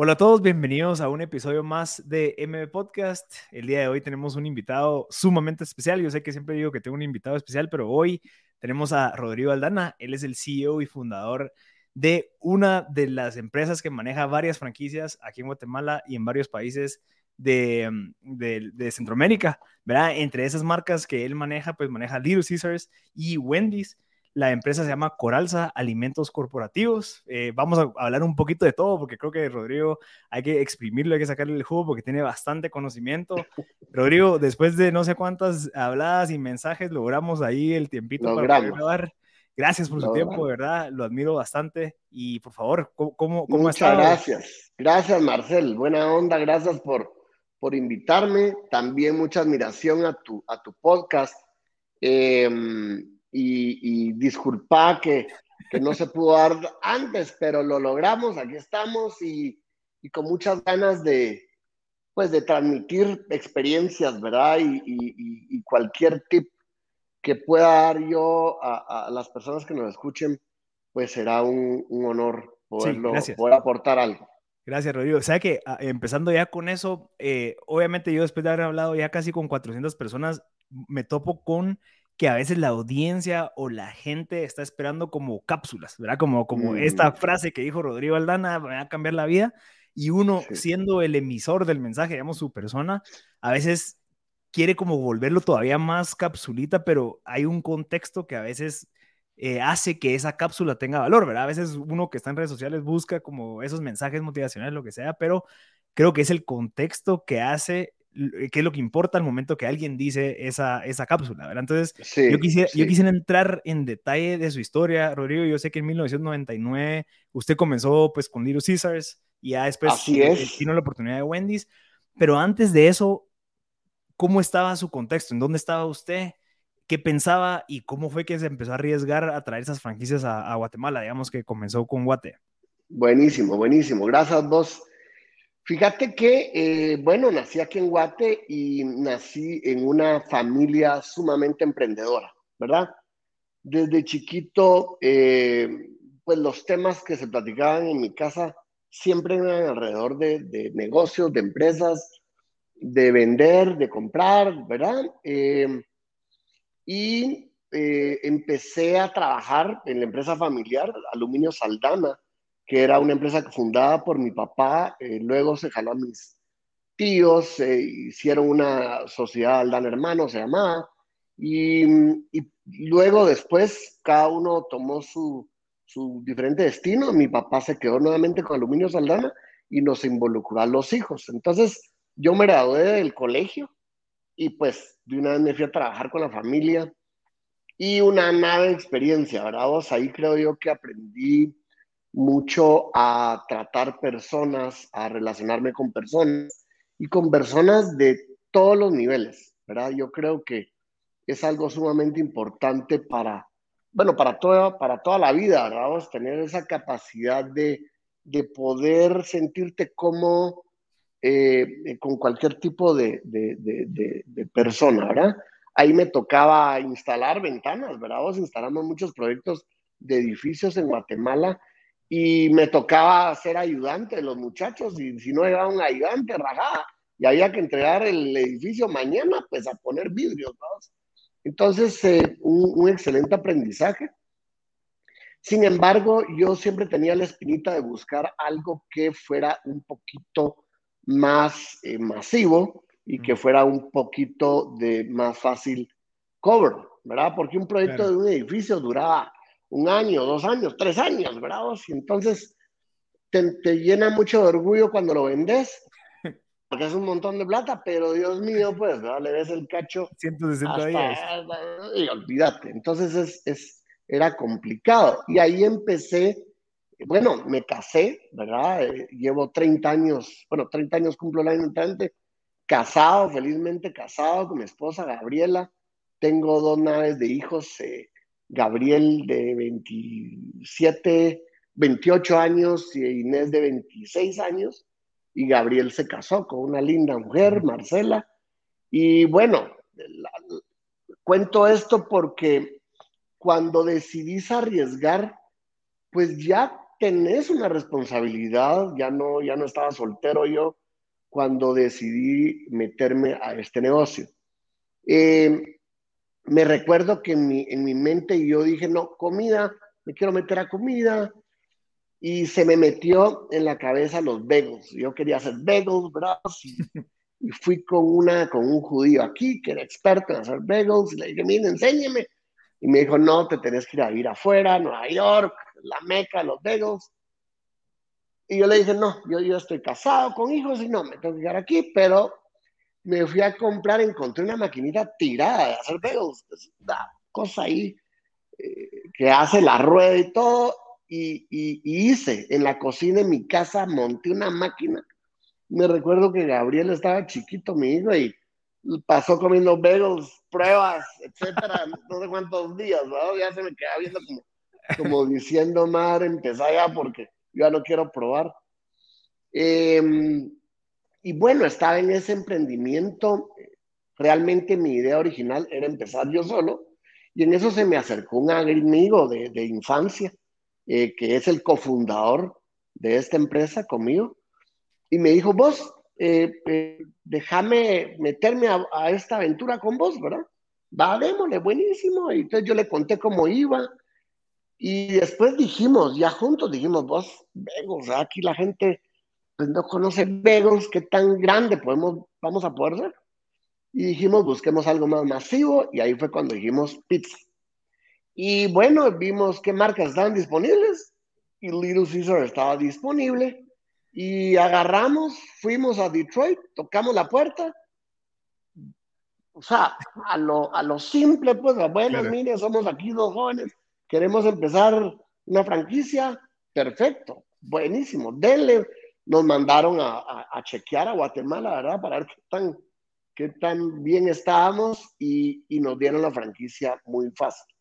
Hola a todos, bienvenidos a un episodio más de MB Podcast. El día de hoy tenemos un invitado sumamente especial. Yo sé que siempre digo que tengo un invitado especial, pero hoy tenemos a Rodrigo Aldana. Él es el CEO y fundador de una de las empresas que maneja varias franquicias aquí en Guatemala y en varios países de, de, Centroamérica, ¿verdad? Entre esas marcas que él maneja, pues maneja Little Caesars y Wendy's. La empresa se llama Coralza Alimentos Corporativos. Eh, vamos a hablar un poquito de todo porque creo que Rodrigo hay que exprimirlo, hay que sacarle el jugo porque tiene bastante conocimiento. Rodrigo, después de no sé cuántas habladas y mensajes, logramos ahí el tiempito para poder grabar. Gracias por su tiempo, de verdad, lo admiro bastante. Y por favor, ¿cómo, cómo, cómo Muchas gracias. Gracias, Marcel. Buena onda, gracias por, por invitarme. También mucha admiración a tu, a tu podcast. Eh, y, disculpa que, que, no se pudo dar antes, pero lo logramos, aquí estamos y, y con muchas ganas de, pues, de transmitir experiencias, ¿verdad? Y, y, cualquier tip que pueda dar yo a, a, las personas que nos escuchen, pues será un, un honor poderlo, poder aportar algo. Gracias, Rodrigo. O sea que ah, empezando ya con eso, eh, obviamente yo después de haber hablado ya casi con 400 personas, me topo con que a veces la audiencia o la gente está esperando como cápsulas, ¿verdad? Como, como esta mm. frase que dijo Rodrigo Aldana, va a cambiar la vida, y uno siendo el emisor del mensaje, digamos, su persona, a veces quiere como volverlo todavía más capsulita, pero hay un contexto que a veces eh, hace que esa cápsula tenga valor, ¿verdad? A veces uno que está en redes sociales busca como esos mensajes motivacionales, lo que sea, pero creo que es el contexto que hace qué es lo que importa al momento que alguien dice esa, esa cápsula, ¿verdad? Entonces, yo, quisiera, yo quisiera entrar en detalle de su historia, Rodrigo. Yo sé que en 1999 usted comenzó pues con Little Caesars y ya después tiene la oportunidad de Wendy's, pero antes de eso, ¿cómo estaba su contexto? ¿En dónde estaba usted? ¿Qué pensaba y cómo fue que se empezó a arriesgar a traer esas franquicias a, a Guatemala? Digamos que comenzó con Guate. Buenísimo, buenísimo. Gracias vos Fíjate que, eh, bueno, nací aquí en Guate y nací en una familia sumamente emprendedora, ¿verdad? Desde chiquito, eh, pues los temas que se platicaban en mi casa siempre eran alrededor de, negocios, de empresas, de vender, de comprar, ¿verdad? Eh, y empecé a trabajar en la empresa familiar, Aluminio Saldana, que era una empresa fundada por mi papá, eh, luego se jaló a mis tíos, se hicieron una sociedad Aldan Hermano, se llamaba, y, luego después cada uno tomó su, su, diferente destino. Mi papá se quedó nuevamente con Aluminio Saldana y nos involucró a los hijos. Entonces yo me gradué del colegio y pues de una vez me fui a trabajar con la familia y una nada experiencia, ¿verdad? ahí creo yo que aprendí mucho a tratar personas, a relacionarme con personas y con personas de todos los niveles, ¿verdad? Yo creo que es algo sumamente importante para, bueno, para toda, para toda la vida, ¿verdad? tener esa capacidad de, de poder sentirte como eh, con cualquier tipo de, de, de, persona, ¿verdad? Ahí me tocaba instalar ventanas, ¿verdad? Vos instalamos muchos proyectos de edificios en Guatemala y me tocaba ser ayudante de los muchachos y si no era un ayudante, rajada, y había que entregar el edificio mañana, pues a poner vidrios, ¿no? Entonces, eh, un, excelente aprendizaje. Sin embargo, yo siempre tenía la espinita de buscar algo que fuera un poquito más eh, masivo y que fuera un poquito de más fácil cover, ¿verdad? Porque un proyecto de un edificio duraba un año, dos años, tres años, ¿verdad? Y entonces te, llena mucho de orgullo cuando lo vendes, porque es un montón de plata, pero Dios mío, pues, ¿verdad? le ves el cacho. 160 días. Y olvídate. Entonces es, es, era complicado. Y ahí empecé, bueno, me casé, ¿verdad? Eh, llevo 30 años, bueno, 30 años cumplo el año entrante, casado, felizmente casado con mi esposa Gabriela. Tengo dos naves de hijos. Eh, Gabriel de 27, 28 años y Inés de 26 años. Y Gabriel se casó con una linda mujer, Marcela. Y bueno, cuento esto porque cuando decidís arriesgar, pues ya tenés una responsabilidad, ya no, ya no estaba soltero yo cuando decidí meterme a este negocio. Eh, me recuerdo que en mi, en mi mente yo dije, no, comida, me quiero meter a comida, y se me metió en la cabeza los bagels. Yo quería hacer bagels, ¿verdad? Y, fui con, una, con un judío aquí que era experto en hacer bagels, y le dije, mire, enséñeme. Y me dijo, no, te tenés que ir a ir afuera, Nueva York, la meca, los bagels. Y yo le dije, no, yo, yo estoy casado con hijos y no, me tengo que quedar aquí, pero me fui a comprar, encontré una maquinita tirada de hacer bagels, es una cosa ahí eh, que hace la rueda y todo, y, y, hice en la cocina en mi casa, monté una máquina. Me recuerdo que Gabriel estaba chiquito, mi hijo, y pasó comiendo bagels, pruebas, etcétera, no sé cuántos días, ¿no? Ya se me quedaba viendo como, diciendo, madre, empezá ya porque yo ya no quiero probar. Em, y bueno, estaba en ese emprendimiento. Realmente mi idea original era empezar yo solo. Y en eso se me acercó un amigo de, de infancia, eh, que es el cofundador de esta empresa conmigo. Y me dijo, vos, eh, eh, déjame meterme a, a, esta aventura con vos, ¿verdad? Va, démosle, buenísimo. Y entonces yo le conté cómo iba. Y después dijimos, ya juntos dijimos, vos, Vegos, aquí la gente pues, no conoce Vegos, qué tan grande podemos, vamos a poder ser. Y dijimos, busquemos algo más masivo, y ahí fue cuando dijimos pizza. Y bueno, vimos qué marcas estaban disponibles, y Little Caesar estaba disponible, y agarramos, fuimos a Detroit, tocamos la puerta, o sea, a lo, a lo simple, pues, bueno, mire, somos aquí dos jóvenes, queremos empezar una franquicia, perfecto, buenísimo, denle. Nos mandaron a, a, chequear a Guatemala, ¿verdad? Para ver qué tan, qué tan bien estábamos y, y nos dieron la franquicia muy fácil.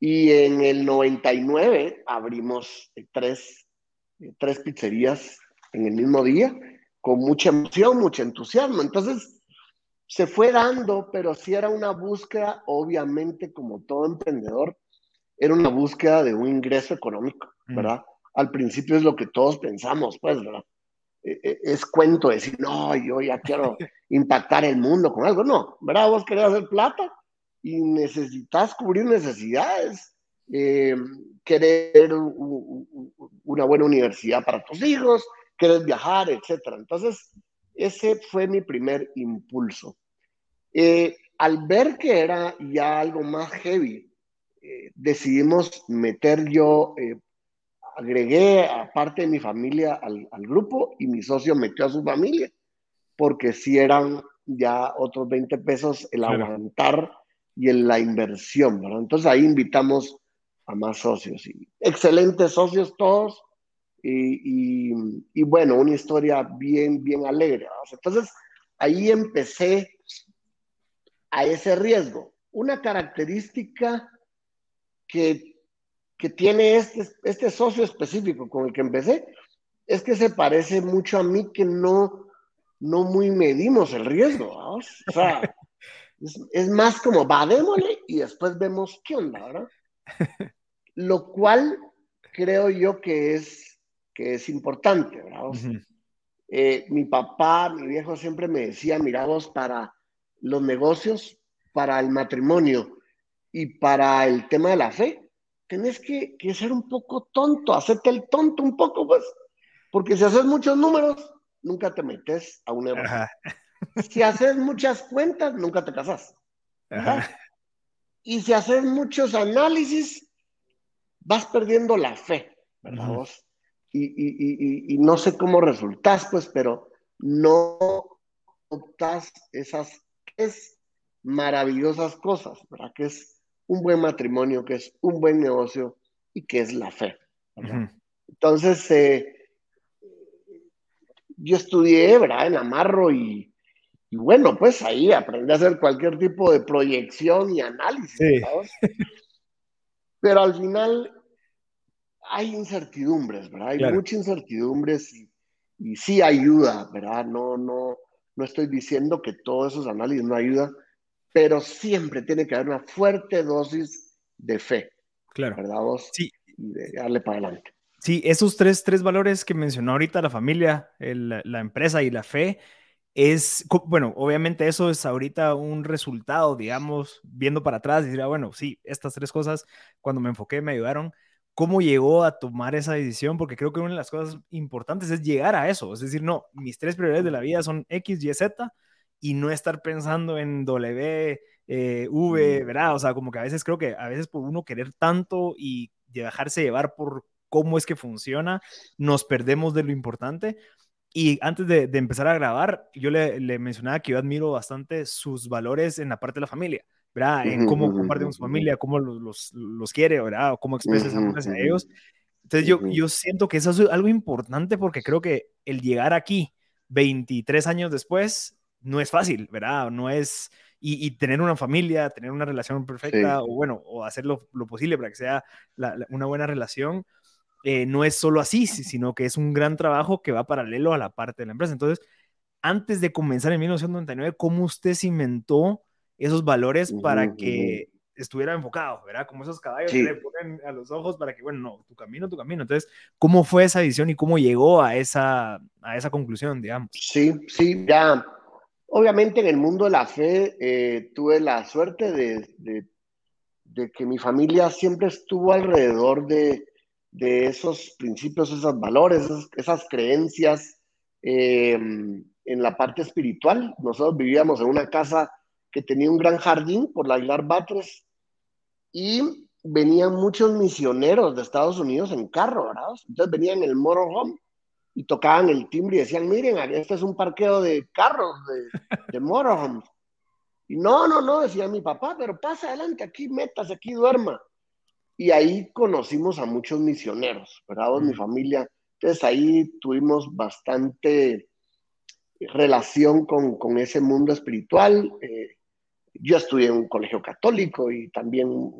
Y en el 99 abrimos tres, tres pizzerías en el mismo día, con mucha emoción, mucho entusiasmo. Entonces, se fue dando, pero sí era una búsqueda, obviamente, como todo emprendedor, era una búsqueda de un ingreso económico, mm. Al principio es lo que todos pensamos, pues, ¿verdad? E, e, es cuento decir, no, yo ya quiero impactar el mundo con algo. No, ¿verdad? Vos querés hacer plata y necesitas cubrir necesidades, eh, querer una buena universidad para tus hijos, querer viajar, etc. Entonces, ese fue mi primer impulso. Eh, al ver que era ya algo más heavy, eh, decidimos meter yo, eh, agregué a parte de mi familia al, al, grupo y mi socio metió a su familia, porque si eran ya otros 20 pesos el aguantar y en la inversión, ¿verdad? Entonces ahí invitamos a más socios, y excelentes socios todos, y, y, y bueno, una historia bien, bien alegre. Entonces ahí empecé a ese riesgo. Una característica que, que tiene este, este socio específico con el que empecé es que se parece mucho a mí que no, no muy medimos el riesgo. O sea, es, es, más como, va, démosle y después vemos qué onda, ¿verdad? Lo cual creo yo que es, que es importante, ¿verdad? Uh -huh. eh, mi papá, mi viejo siempre me decía, mira vos, para los negocios, para el matrimonio, y para el tema de la fe, tenés que, que, ser un poco tonto, hacerte el tonto un poco, pues, porque si haces muchos números, nunca te metes a un negocio. Si haces muchas cuentas, nunca te casas. Y si haces muchos análisis, vas perdiendo la fe, ¿verdad? Y, y, y, y, no sé cómo resultas, pues, pero no optas esas es maravillosas cosas, ¿verdad? Que es un buen matrimonio, que es un buen negocio y que es la fe. Uh -huh. Entonces, eh, yo estudié, ¿verdad? En Amarro y, y, bueno, pues ahí aprendí a hacer cualquier tipo de proyección y análisis. Sí. Pero al final hay incertidumbres, ¿verdad? Hay claro. muchas incertidumbres y, y, sí ayuda, ¿verdad? No, no, no estoy diciendo que todos esos análisis no ayudan, pero siempre tiene que haber una fuerte dosis de fe. Claro. ¿Verdad vos? Sí. Y de darle para adelante. Sí, esos tres, tres valores que mencionó ahorita la familia, la empresa y la fe, es, bueno, obviamente eso es ahorita un resultado, digamos, viendo para atrás y decir, ah, bueno, sí, estas tres cosas cuando me enfoqué me ayudaron. ¿Cómo llegó a tomar esa decisión? Porque creo que una de las cosas importantes es llegar a eso. Es decir, no, mis tres prioridades de la vida son X, Y, Z y no estar pensando en W, eh, V, ¿verdad? O sea, como que a veces creo que a veces por uno querer tanto y dejarse llevar por cómo es que funciona, nos perdemos de lo importante. Y antes de, empezar a grabar, yo le, mencionaba que yo admiro bastante sus valores en la parte de la familia, ¿verdad? En cómo comparten con su familia, cómo los, los, quiere, ¿verdad? O cómo expresa esa amor hacia ellos. Entonces yo, yo siento que eso es algo importante porque creo que el llegar aquí 23 años después no es fácil, ¿verdad? No es... Y, tener una familia, tener una relación perfecta, o bueno, o hacer lo, posible para que sea una buena relación, eh, no es solo así, sino que es un gran trabajo que va paralelo a la parte de la empresa. Entonces, antes de comenzar en 1999, ¿cómo usted cimentó esos valores para que estuviera enfocado, ¿verdad? Como esos caballos que le ponen a los ojos para que, bueno, no, tu camino, tu camino. Entonces, ¿cómo fue esa visión y cómo llegó a esa, a esa conclusión, digamos? Sí, sí, ya. Obviamente en el mundo de la fe eh, tuve la suerte de, que mi familia siempre estuvo alrededor de, de esos principios, esos valores, esas, creencias em, en la parte espiritual. Nosotros vivíamos en una casa que tenía un gran jardín por la Aguilar Batres y venían muchos misioneros de Estados Unidos en carro, ¿verdad? Entonces venían en el motorhome y tocaban el timbre y decían, miren, este es un parqueo de carros, de, de motorhomes. Y no, no, no, decía mi papá, pero pasa adelante, aquí metas, aquí duerma. Y ahí conocimos a muchos misioneros, ¿verdad? Mi familia. Entonces ahí tuvimos bastante relación con, con ese mundo espiritual. Eh, yo estudié en un colegio católico y también,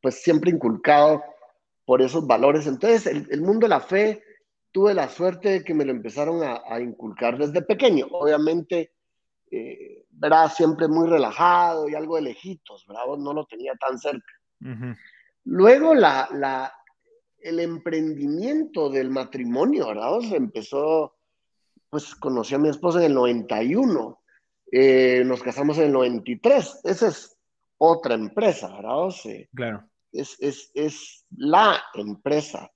pues siempre inculcado por esos valores. Entonces, el, mundo de la fe, tuve la suerte de que me lo empezaron a, inculcar desde pequeño. Obviamente, eh, ¿verdad? Siempre muy relajado y algo de lejitos, ¿verdad? No lo tenía tan cerca. Luego la, el emprendimiento del matrimonio, ¿verdad? Se empezó, pues conocí a mi esposa en el 91, eh, nos casamos en el 93, esa es otra empresa, ¿verdad? claro. Es, es, la empresa.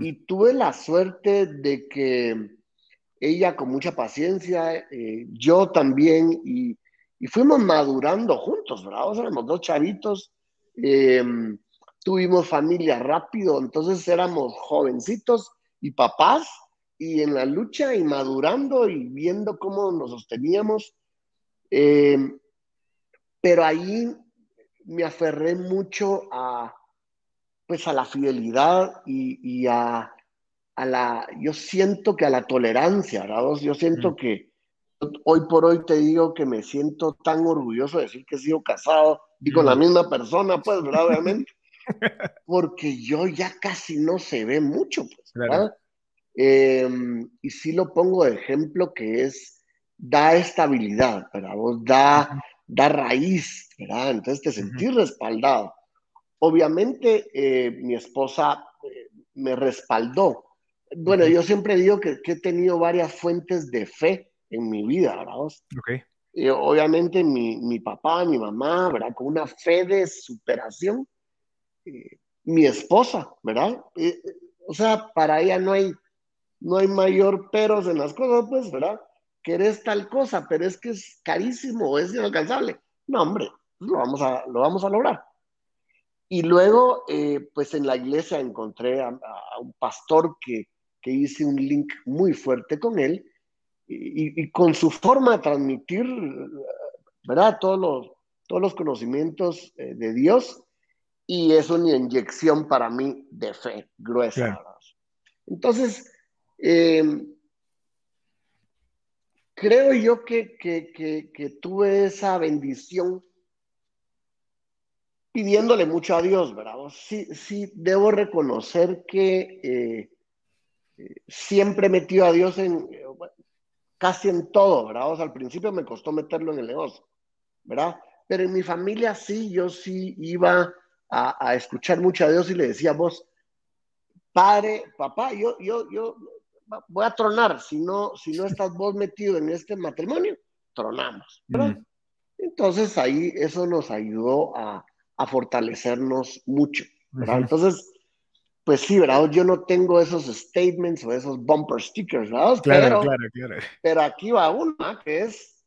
Y tuve la suerte de que ella con mucha paciencia, eh, yo también, y, fuimos madurando juntos, ¿verdad? Éramos dos chavitos. Eh, tuvimos familia rápido, entonces éramos jovencitos y papás y en la lucha y madurando y viendo cómo nos sosteníamos. Eh, pero ahí me aferré mucho a, pues a la fidelidad y, a, a, la, yo siento que a la tolerancia, ¿verdad? Yo siento que hoy por hoy te digo que me siento tan orgulloso de decir que he sido casado y con la misma persona, pues, ¿verdad? Obviamente porque yo ya casi no se ve mucho, pues, em, y sí lo pongo de ejemplo que es, da estabilidad, ¿verdad? Vos da, da raíz, ¿verdad? Entonces te sentís respaldado. Obviamente eh, mi esposa eh, me respaldó. Bueno, yo siempre digo que, he tenido varias fuentes de fe en mi vida, ¿verdad? Okay. Eh, obviamente mi, mi, papá, mi mamá, ¿verdad? Con una fe de superación mi esposa, ¿verdad? O sea, para ella no hay, no hay mayor peros en las cosas, pues, ¿verdad? Querés tal cosa, pero es que es carísimo, es inalcanzable. No, hombre, lo vamos a, lo vamos a lograr. Y luego, eh, pues en la iglesia encontré a, un pastor que, que, hice un link muy fuerte con él y, con su forma de transmitir, ¿verdad? Todos los, todos los conocimientos de Dios y es una inyección para mí de fe gruesa. Entonces, em, creo yo que, que, tuve esa bendición pidiéndole mucho a Dios, ¿verdad? Sí, sí, debo reconocer que eh, eh, siempre metió a Dios en casi en todo, ¿verdad? al principio me costó meterlo en el negocio, ¿verdad? Pero en mi familia sí, yo sí iba a, escuchar mucho a Dios y le decía, vos, padre, papá, yo, yo, yo voy a tronar, si no, si no estás vos metido en este matrimonio, tronamos. Entonces ahí eso nos ayudó a, a fortalecernos mucho. Entonces, pues sí, ¿verdad? Yo no tengo esos statements o esos bumper stickers, ¿verdad? Claro, pero, claro, claro. Pero aquí va una, que es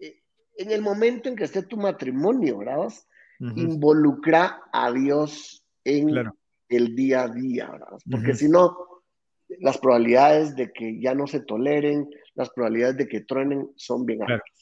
eh, en el momento en que esté tu matrimonio, ¿verdad? Involucra a Dios en el día a día, ¿verdad? Porque si no, las probabilidades de que ya no se toleren, las probabilidades de que truenen son bien altas.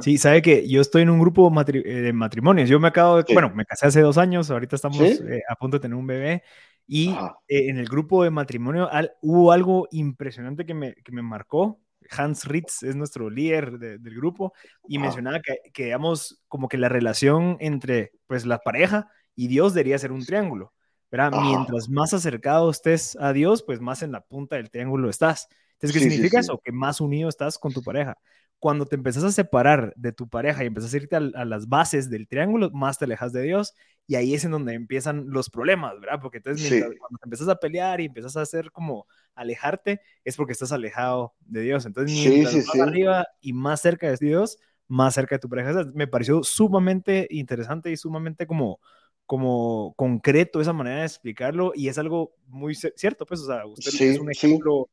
Sí, sabe que yo estoy en un grupo eh, de matrimonios. Yo me acabo de, bueno, me casé hace dos años, ahorita estamos eh, a punto de tener un bebé. Y eh, en el grupo de matrimonio hubo algo impresionante que me, que me marcó. Hans Ritz es nuestro líder del grupo y mencionaba que, que, digamos, como que la relación entre pues la pareja y Dios debería ser un triángulo. ¿verdad? Mientras más acercado estés a Dios, pues más en la punta del triángulo estás. Entonces, ¿qué significa eso? Que más unido estás con tu pareja cuando te empezás a separar de tu pareja y empezás a irte a, las bases del triángulo, más te alejas de Dios y ahí es en donde empiezan los problemas, ¿verdad? Porque entonces cuando te empezás a pelear y empiezas a hacer como alejarte, es porque estás alejado de Dios. Entonces, mientras más arriba y más cerca de Dios, más cerca de tu pareja. me pareció sumamente interesante y sumamente como, como concreto esa manera de explicarlo y es algo muy cierto, pues, o sea, usted es un ejemplo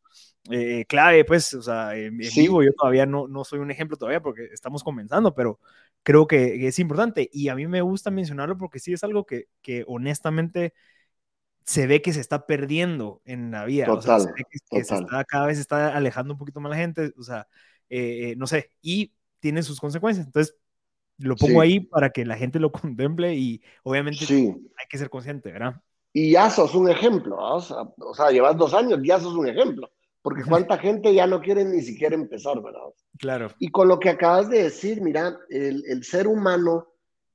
eh, clave, pues, o sea, en, vivo yo todavía no, no soy un ejemplo todavía porque estamos comenzando, pero creo que, es importante. Y a mí me gusta mencionarlo porque sí es algo que, que honestamente se ve que se está perdiendo en la vida, o sea, se ve que, se está, cada vez se está alejando un poquito más la gente, o sea, eh, no sé, y tiene sus consecuencias, entonces lo pongo ahí para que la gente lo contemple y obviamente hay que ser consciente, ¿verdad? Y ya sos un ejemplo, o sea, llevas dos años, ya sos un ejemplo, porque cuánta gente ya no quiere ni siquiera empezar, ¿verdad? Claro. Y con lo que acabas de decir, mira, el, el ser humano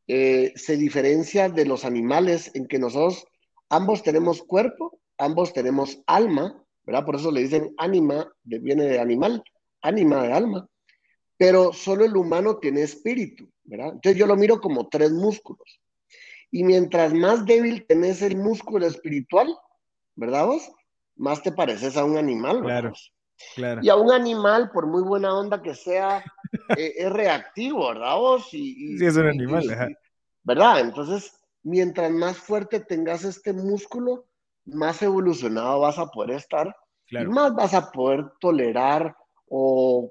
eh, se diferencia de los animales en que nosotros ambos tenemos cuerpo, ambos tenemos alma, ¿verdad? Por eso le dicen ánima, viene de animal, ánima de alma, pero solo el humano tiene espíritu. Entonces yo lo miro como tres músculos. Y mientras más débil tenés el músculo espiritual, ¿verdad vos? Más te pareces a un animal, Claro, claro. Y a un animal, por muy buena onda que sea, eh, es reactivo, ¿verdad vos? Y, sí, es un animal, ¿verdad? Entonces, mientras más fuerte tengas este músculo, más evolucionado vas a poder estar y más vas a poder tolerar o,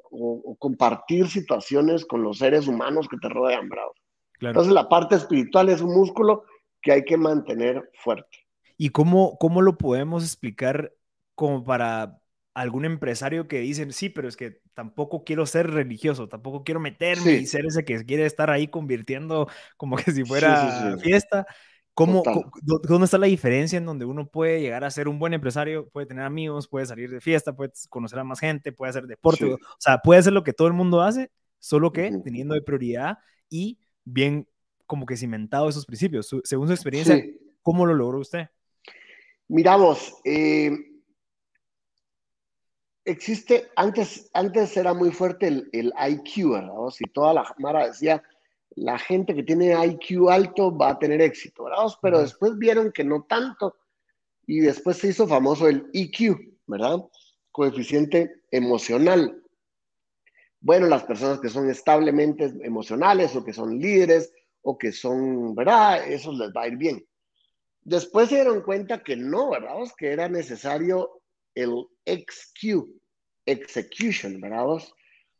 compartir situaciones con los seres humanos que te rodean, bravo. Entonces la parte espiritual es un músculo que hay que mantener fuerte. ¿Y cómo, cómo lo podemos explicar como para algún empresario que dicen, sí, pero es que tampoco quiero ser religioso, tampoco quiero meterme y ser ese que quiere estar ahí convirtiendo como que si fuera fiesta? ¿Cómo, ¿Dónde está la diferencia en donde uno puede llegar a ser un buen empresario, puede tener amigos, puede salir de fiesta, puede conocer a más gente, puede hacer deporte? O sea, puede hacer lo que todo el mundo hace, solo que teniendo de prioridad y bien como que cimentado esos principios. según su experiencia, ¿cómo lo logró usted? Miramos, eh, existe, antes, antes era muy fuerte el, el IQ, ¿verdad? Si toda la Mara decía, la gente que tiene IQ alto va a tener éxito, ¿verdad? Pero después vieron que no tanto y después se hizo famoso el EQ, ¿verdad? Coeficiente emocional. Bueno, las personas que son establemente emocionales o que son líderes o que son, ¿verdad? Eso les va a ir bien. Después se dieron cuenta que no, ¿verdad? Que era necesario el XQ, execution, ¿verdad?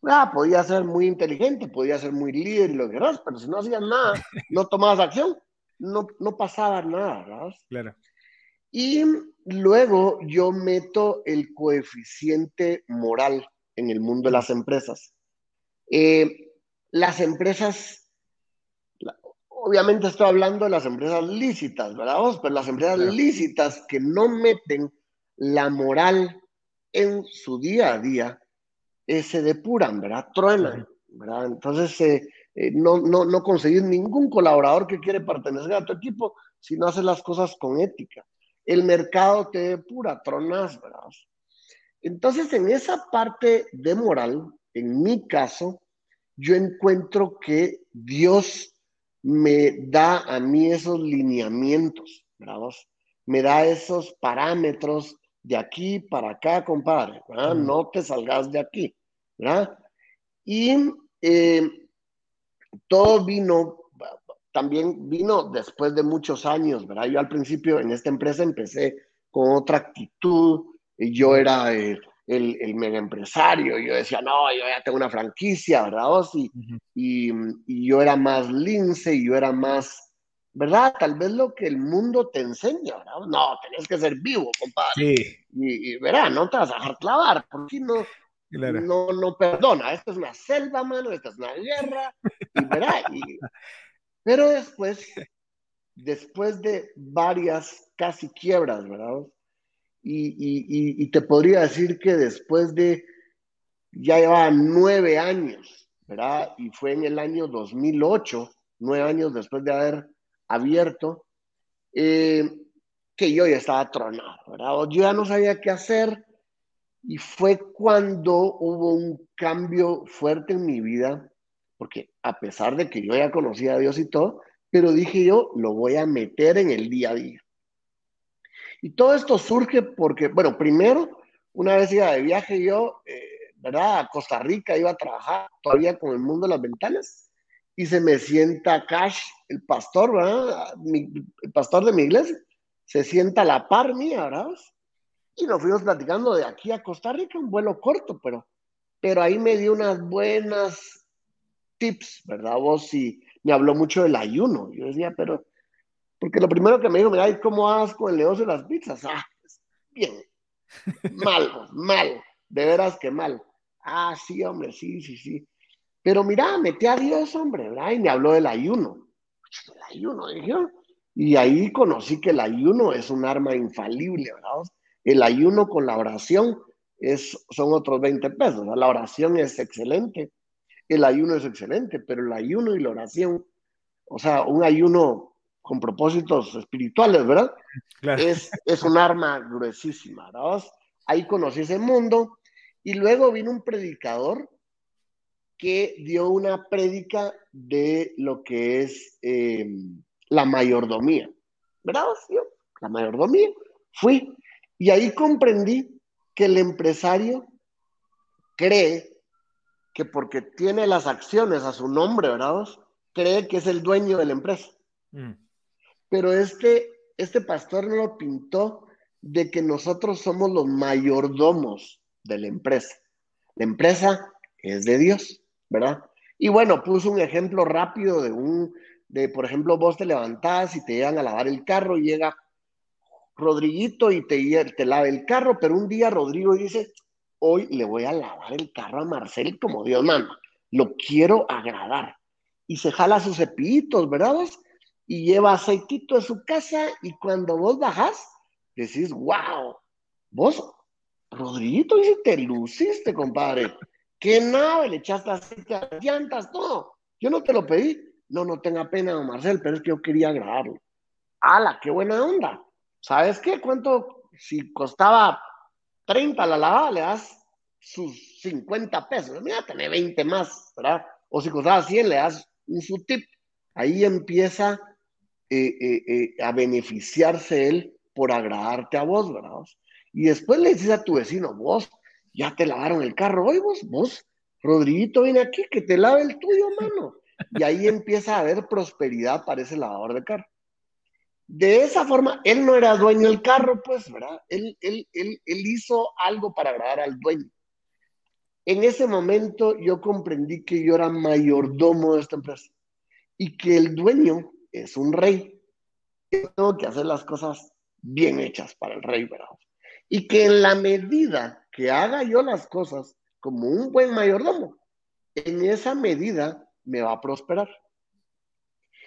Ah, podía ser muy inteligente, podía ser muy líder y lo que quieras, pero si no hacías nada, no tomabas acción, no, no pasaba nada, ¿verdad? Claro. Y luego yo meto el coeficiente moral en el mundo de las empresas. Eh, las empresas, obviamente estoy hablando de las empresas lícitas, ¿verdad? Pero las empresas lícitas que no meten la moral en su día a día, eh, se depuran, ¿verdad? Truenan, ¿verdad? Entonces, eh, eh, no, no, no conseguir ningún colaborador que quiere pertenecer a tu equipo si no haces las cosas con ética. El mercado te depura, tronas, ¿verdad? Entonces, en esa parte de moral, en mi caso, yo encuentro que Dios me da a mí esos lineamientos, ¿verdad? me da esos parámetros de aquí para acá, compadre, No te salgas de aquí, ¿verdad? Y eh, todo vino, también vino después de muchos años, ¿verdad? Yo al principio en esta empresa empecé con otra actitud, y yo era el, el, mega empresario, yo decía, no, yo ya tengo una franquicia, ¿verdad? y, y, yo era más lince, y yo era más, ¿verdad? Tal vez lo que el mundo te enseña, ¿verdad? No, tenés que ser vivo, compadre. Sí. Y, y verá, no te vas a dejar clavar, porque no, no, no perdona, esto es una selva, mano, esto es una guerra, y verá, pero después, después de varias casi quiebras, ¿verdad? Y, te podría decir que después de, ya llevaba nueve años, ¿verdad? Y fue en el año 2008, nueve años después de haber abierto, eh, que yo ya estaba tronado, ¿verdad? Yo ya no sabía qué hacer, y fue cuando hubo un cambio fuerte en mi vida, porque a pesar de que yo ya conocía a Dios y todo, pero dije yo, lo voy a meter en el día a día. Y todo esto surge porque, bueno, primero, una vez iba de viaje yo, eh, ¿verdad? A Costa Rica, iba a trabajar todavía con el mundo de las ventanas, y se me sienta Cash, el pastor, ¿verdad? el pastor de mi iglesia, se sienta a la par mía, ¿verdad? Y nos fuimos platicando de aquí a Costa Rica, un vuelo corto, pero, pero ahí me dio unas buenas tips, ¿verdad? Vos sí, me habló mucho del ayuno. Yo decía, pero, porque lo primero que me dijo, mira, ¿cómo vas con el negocio de las pizzas? Ah, pues, bien, mal, mal, de veras que mal. Ah, sí, hombre, sí, sí, sí. Pero mira, metí a Dios, hombre, ¿verdad? Y me habló del ayuno. El ayuno, dije, y ahí conocí que el ayuno es un arma infalible, ¿verdad? El ayuno con la oración es, son otros 20 pesos. La oración es excelente, el ayuno es excelente, pero el ayuno y la oración, o sea, un ayuno con propósitos espirituales, ¿verdad? Es, es un arma gruesísima, ¿verdad? Ahí conocí ese mundo y luego vino un predicador que dio una prédica de lo que es eh, la mayordomía, ¿verdad? La mayordomía. Fui y ahí comprendí que el empresario cree que porque tiene las acciones a su nombre, ¿verdad? Cree que es el dueño de la empresa. Mm. Pero este, este pastor no lo pintó de que nosotros somos los mayordomos de la empresa. La empresa es de Dios, ¿verdad? Y bueno, puso un ejemplo rápido de un, de por ejemplo, vos te levantás y te llegan a lavar el carro y llega Rodriguito y te, te lava el carro, pero un día Rodrigo dice, hoy le voy a lavar el carro a Marcel como Dios manda, lo quiero agradar. Y se jala sus cepillitos, ¿verdad? Y lleva aceitito de su casa y cuando vos bajás, decís, wow, vos, Rodriguito, dice, te luciste, compadre. ¿Qué nave? Le echaste aceite a las llantas, todo. Yo no te lo pedí. No, no tenga pena, Marcel, pero es que yo quería agradarlo. ¡Hala, qué buena onda! ¿sabes qué? ¿Cuánto? Si costaba 30 la lavada, le das sus 50 pesos. Mira, tenés 20 más, ¿verdad? O si costaba 100, le das un subtip. Ahí empieza eh, eh, eh, a beneficiarse él por agradarte a vos, ¿verdad? Y después le dices a tu vecino, vos, ya te lavaron el carro, hoy vos, vos, Rodriguito viene aquí, que te lave el tuyo, mano. Y ahí empieza a haber prosperidad para ese lavador de carro. De esa forma, él no era dueño del carro, pues, ¿verdad? Él, él, él, él hizo algo para agradar al dueño. En ese momento yo comprendí que yo era mayordomo de esta empresa y que el dueño es un rey. Yo tengo que hacer las cosas bien hechas para el rey, ¿verdad? Y que en la medida que haga yo las cosas como un buen mayordomo, en esa medida me va a prosperar.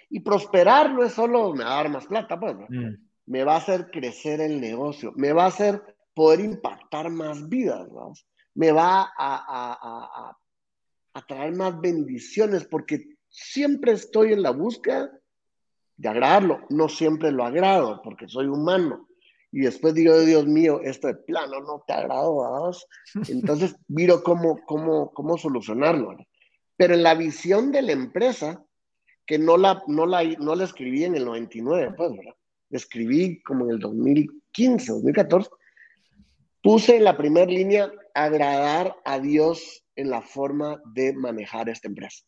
Y prosperar no es solo me va a dar más plata, pues, mm. me va a hacer crecer el negocio, me va a hacer poder impactar más vidas, ¿no? me va a, a, a, a, traer más bendiciones, porque siempre estoy en la búsqueda de agradarlo, no siempre lo agrado, porque soy humano. Y después digo, Dios mío, esto de plano no te agrado, ¿vamos? Entonces miro cómo, cómo, cómo solucionarlo. Pero en la visión de la empresa, que no la, no la, no la escribí en el 99, pues, ¿verdad? escribí como en el 2015, 2014, puse en la primera línea agradar a Dios en la forma de manejar esta empresa.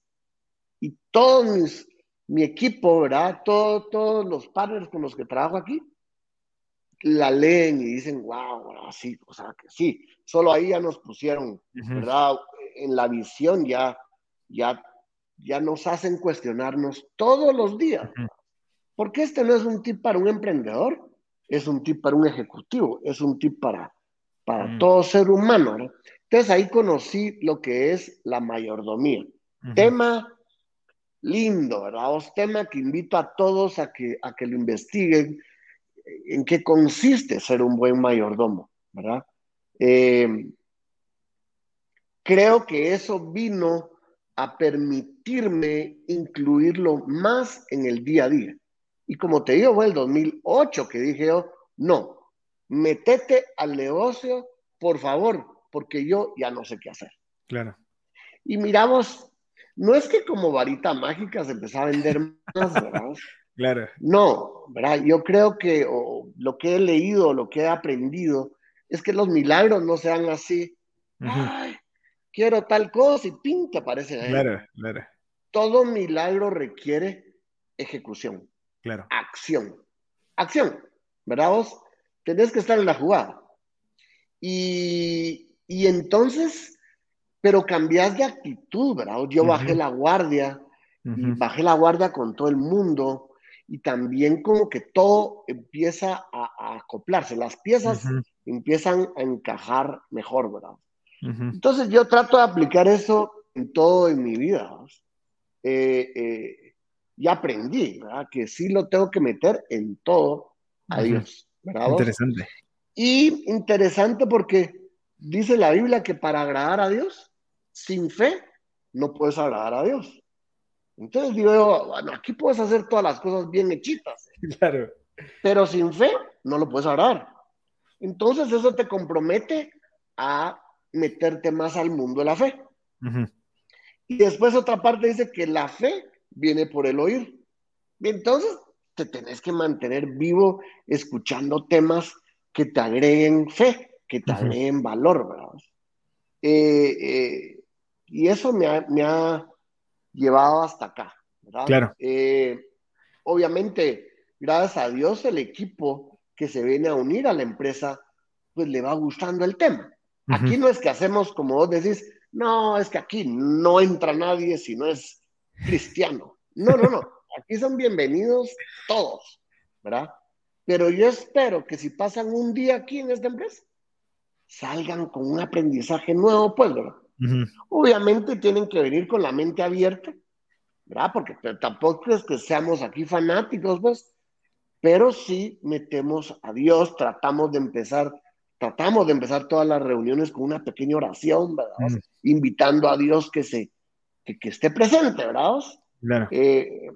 Y todos mi equipo, ¿verdad? todos los partners con los que trabajo aquí, la leen y dicen, wow, así, o sea, que sí, solo ahí ya nos pusieron, ¿verdad? En la visión ya, ya, ya nos hacen cuestionarnos todos los días. Porque este no es un tip para un emprendedor, es un tip para un ejecutivo, es un tip para para mm. todo ser humano. ¿no? Entonces ahí conocí lo que es la mayordomía. Tema lindo, ¿verdad? Os tema que invito a todos a que, a que lo investiguen, en qué consiste ser un buen mayordomo, ¿verdad? Eh, creo que eso vino a permitirme incluirlo más en el día a día. Y como te digo, fue el 2008 que dije yo, no, metete al negocio, por favor, porque yo ya no sé qué hacer. Claro. Y miramos, no es que como varita mágica se empezó a vender más, ¿verdad? claro. No, ¿verdad? Yo creo que lo que he leído, lo que he aprendido, es que los milagros no sean así. Ay, quiero tal cosa y pin, te aparece ahí. Claro, claro. Todo milagro requiere ejecución. Claro. Acción. Acción, ¿verdad vos? tenés que estar en la jugada. Y, entonces, pero cambias de actitud, ¿verdad? Yo bajé la guardia, y bajé la guardia con todo el mundo, y también como que todo empieza a, acoplarse, las piezas empiezan a encajar mejor, ¿verdad? Entonces yo trato de aplicar eso en todo en mi vida. Eh, eh, y aprendí, ¿verdad? Que sí lo tengo que meter en todo a Dios. Interesante. Y interesante porque dice la Biblia que para agradar a Dios, sin fe, no puedes agradar a Dios. Entonces digo, bueno, aquí puedes hacer todas las cosas bien hechitas. Claro. Pero sin fe, no lo puedes agradar. Entonces eso te compromete a meterte más al mundo de la fe. Y después otra parte dice que la fe viene por el oír. Y entonces te tenés que mantener vivo escuchando temas que te agreguen fe, que te agreguen valor, ¿verdad? Eh, eh, y eso me ha, llevado hasta acá, ¿verdad? Claro. Eh, obviamente, gracias a Dios, el equipo que se viene a unir a la empresa, pues le va gustando el tema. Aquí no es que hacemos como vos decís, no, es que aquí no entra nadie si no es cristiano. No, no, no. Aquí son bienvenidos todos, ¿verdad? Pero yo espero que si pasan un día aquí en esta empresa, salgan con un aprendizaje nuevo, pues, ¿verdad? Obviamente tienen que venir con la mente abierta, ¿verdad? Porque tampoco es que seamos aquí fanáticos, pues, pero sí metemos a Dios, tratamos de empezar, tratamos de empezar todas las reuniones con una pequeña oración, ¿verdad? Invitando a Dios que se, que, esté presente, ¿verdad? Claro. Eh,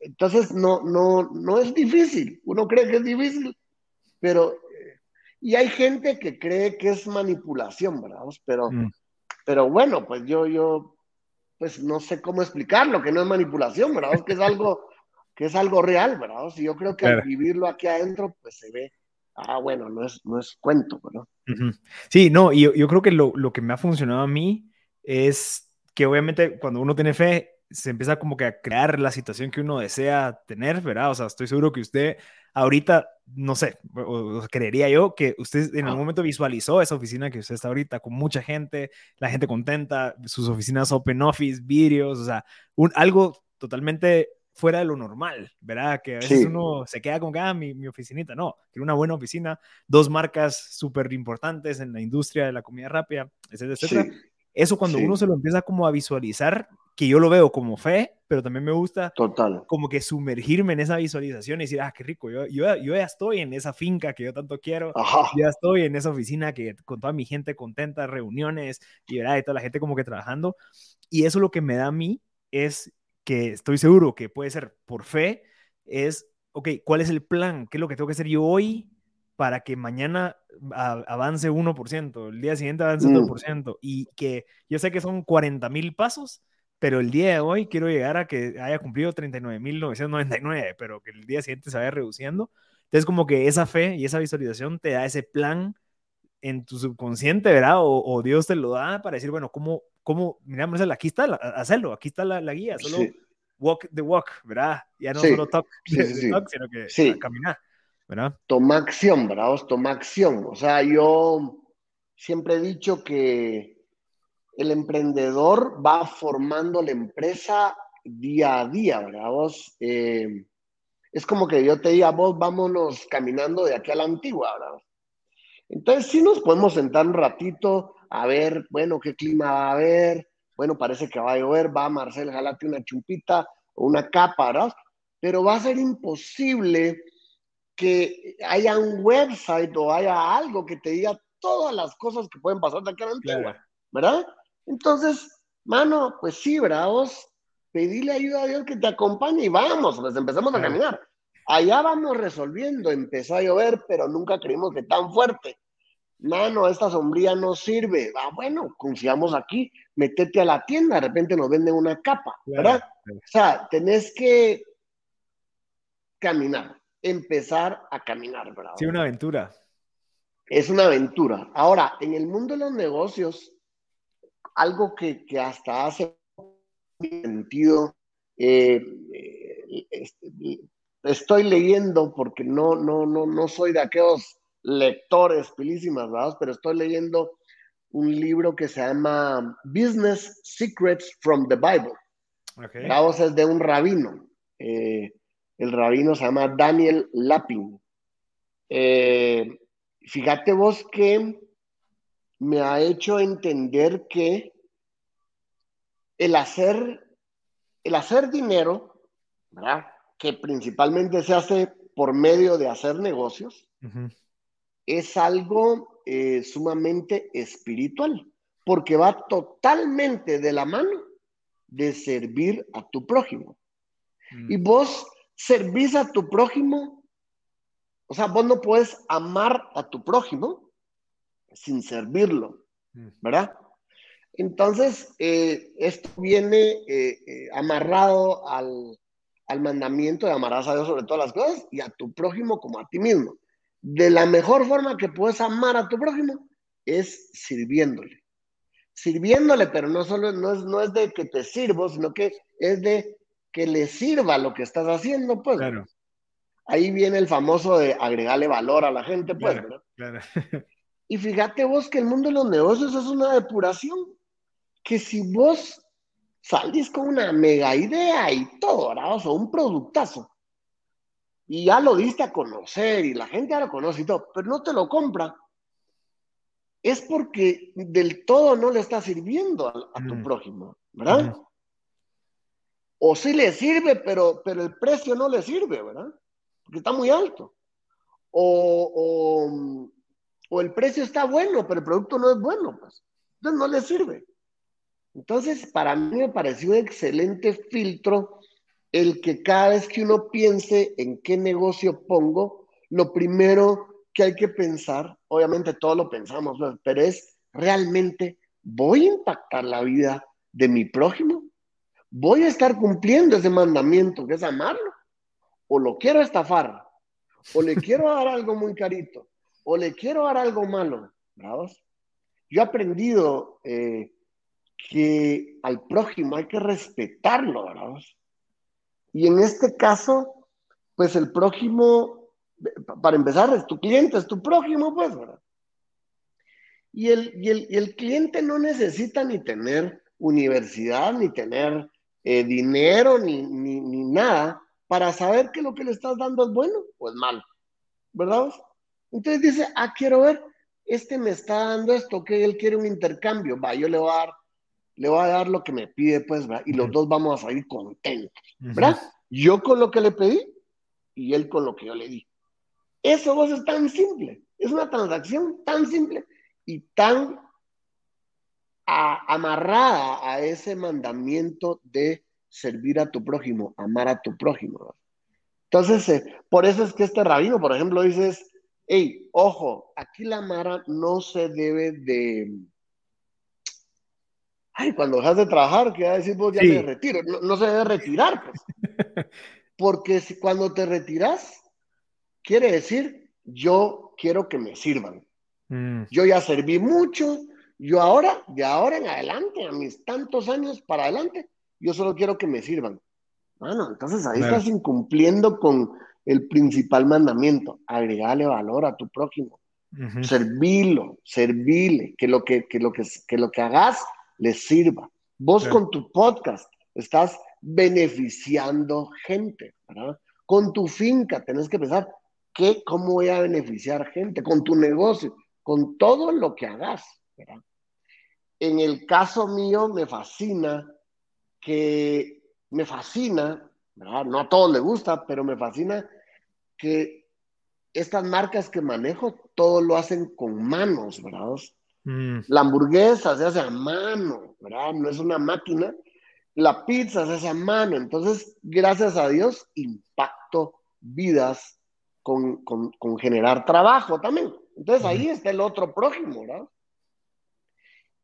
entonces, no, no, no es difícil. Uno cree que es difícil, pero... Y hay gente que cree que es manipulación, ¿verdad? Pero, mm. Pero bueno, pues yo, yo, pues no sé cómo explicarlo, que no es manipulación, ¿verdad? Que es algo, que es algo real, ¿verdad? Y yo creo que al vivirlo aquí adentro, pues se ve, ah, bueno, no es, no es cuento, ¿verdad? Sí, no, y yo, yo creo que lo, lo que me ha funcionado a mí es que obviamente cuando uno tiene fe, se empieza como que a crear la situación que uno desea tener, ¿verdad? O sea, estoy seguro que usted ahorita, no sé, o, creería yo que usted en algún momento visualizó esa oficina que usted está ahorita con mucha gente, la gente contenta, sus oficinas open office, vídeos, o sea, un, algo totalmente fuera de lo normal, ¿verdad? Que a veces uno se queda con que, ah, mi, mi oficinita, no, quiero una buena oficina, dos marcas súper importantes en la industria de la comida rápida, etcétera, etcétera. Eso cuando uno se lo empieza como a visualizar, que yo lo veo como fe, pero también me gusta Total. como que sumergirme en esa visualización y decir, ah, qué rico, yo, yo, yo ya estoy en esa finca que yo tanto quiero, ya estoy en esa oficina que con toda mi gente contenta, reuniones y, ¿verdad? y toda la gente como que trabajando. Y eso lo que me da a mí es que estoy seguro que puede ser por fe, es, ok, ¿cuál es el plan? ¿Qué es lo que tengo que hacer yo hoy para que mañana avance 1%, el día siguiente avance 2%, mm. y que yo sé que son 40 mil pasos, pero el día de hoy quiero llegar a que haya cumplido 39.999, pero que el día siguiente se vaya reduciendo. Entonces, como que esa fe y esa visualización te da ese plan en tu subconsciente, ¿verdad? O, Dios te lo da para decir, bueno, ¿cómo, cómo, mira, aquí está, hacerlo, aquí está la, guía, solo walk the walk, ¿verdad? Ya no solo talk, talk sino que caminar, ¿verdad? Toma acción, ¿verdad? Toma acción. O sea, yo siempre he dicho que el emprendedor va formando la empresa día a día, ¿verdad? Vos, eh, es como que yo te diga, vos vámonos caminando de aquí a la antigua, ¿verdad? Entonces sí nos podemos sentar un ratito a ver, bueno, qué clima va a haber, bueno, parece que va a llover, va Marcel, jalate una chumpita o una capa, ¿verdad? Pero va a ser imposible que haya un website o haya algo que te diga todas las cosas que pueden pasar de aquí a la antigua, ¿verdad? Entonces, mano, pues sí, bravos, pedile ayuda a Dios que te acompañe y vamos, pues empezamos a caminar. Allá vamos resolviendo, empezó a llover, pero nunca creímos que tan fuerte. Mano, esta sombría no sirve. Ah, bueno, confiamos aquí, metete a la tienda, de repente nos venden una capa, ¿verdad? O sea, tenés que caminar, empezar a caminar, ¿verdad? Sí, una aventura. Es una aventura. Ahora, en el mundo de los negocios, algo que, que hasta hace sentido, eh, eh, estoy leyendo porque no, no, no, no soy de aquellos lectores pilísimas, ¿verdad? Pero estoy leyendo un libro que se llama Business Secrets from the Bible. Okay. es de un rabino. Eh, el rabino se llama Daniel Lapin. fíjate vos que me ha hecho entender que el hacer, el hacer dinero, ¿verdad? que principalmente se hace por medio de hacer negocios, es algo eh, sumamente espiritual, porque va totalmente de la mano de servir a tu prójimo. Mm. Y vos servís a tu prójimo, o sea, vos no puedes amar a tu prójimo sin servirlo. ¿verdad? Entonces, eh, esto viene eh, eh, amarrado al, al, mandamiento de amarás a Dios sobre todas las cosas y a tu prójimo como a ti mismo. De la mejor forma que puedes amar a tu prójimo es sirviéndole. Sirviéndole, pero no solo no es, no es de que te sirvo, sino que es de que le sirva lo que estás haciendo, pues. Claro. Ahí viene el famoso de agregarle valor a la gente, pues. claro. Y fíjate vos que el mundo de los negocios es una depuración que si vos salís con una mega idea y todo, ¿verdad? O un productazo, y ya lo diste a conocer y la gente ya lo conoce y todo, pero no te lo compra, es porque del todo no le está sirviendo a, tu prójimo, ¿verdad? O sí le sirve, pero, pero el precio no le sirve, ¿verdad? Porque está muy alto. O, o, o el precio está bueno, pero el producto no es bueno, pues. Entonces no le sirve. Entonces, para mí me pareció un excelente filtro el que cada vez que uno piense en qué negocio pongo, lo primero que hay que pensar, obviamente todo lo pensamos, pero es realmente, ¿voy a impactar la vida de mi prójimo? ¿Voy a estar cumpliendo ese mandamiento que es amarlo? ¿O lo quiero estafar? ¿O le quiero dar algo muy carito? ¿O le quiero dar algo malo? ¿Bravos? Yo he aprendido eh, que al prójimo hay que respetarlo, ¿verdad? Y en este caso, pues el prójimo, para empezar, es tu cliente, es tu prójimo, pues, ¿verdad? Y el, y el, cliente no necesita ni tener universidad, ni tener eh, dinero, ni, ni, ni, nada, para saber que lo que le estás dando es bueno o es malo, ¿verdad? Entonces dice, ah, quiero ver, este me está dando esto, que él quiere un intercambio, va, yo le voy a dar le voy a dar lo que me pide, pues, ¿verdad? Y los dos vamos a salir contentos, ¿verdad? Yo con lo que le pedí y él con lo que yo le di. Eso vos es tan simple, es una transacción tan simple y tan amarrada a ese mandamiento de servir a tu prójimo, amar a tu prójimo. Entonces, eh, por eso es que este rabino, por ejemplo, dices, hey, ojo, aquí la Mara no se debe de ay, cuando dejas de trabajar, ¿qué va a decir vos? Ya me retiro. No, se debe retirar, pues. Porque si, cuando te retiras, quiere decir, yo quiero que me sirvan. Mm. Yo ya serví mucho, yo ahora, de ahora en adelante, a mis tantos años para adelante, yo solo quiero que me sirvan. Bueno, entonces ahí estás incumpliendo con el principal mandamiento, agregarle valor a tu prójimo, servirlo, servirle, que lo que, que, lo que, que lo que hagas le sirva. Vos con tu podcast estás beneficiando gente, ¿verdad? Con tu finca tenés que pensar, ¿qué, ¿cómo voy a beneficiar gente? Con tu negocio, con todo lo que hagas, ¿verdad? En el caso mío me fascina que, me fascina, ¿verdad? No a todos les gusta, pero me fascina que estas marcas que manejo, todo lo hacen con manos, ¿verdad? Mm. La hamburguesa se hace a mano, ¿verdad? No es una máquina. La pizza se hace a mano. Entonces, gracias a Dios, impacto vidas con, generar trabajo también. Entonces, ahí está el otro prójimo, ¿verdad?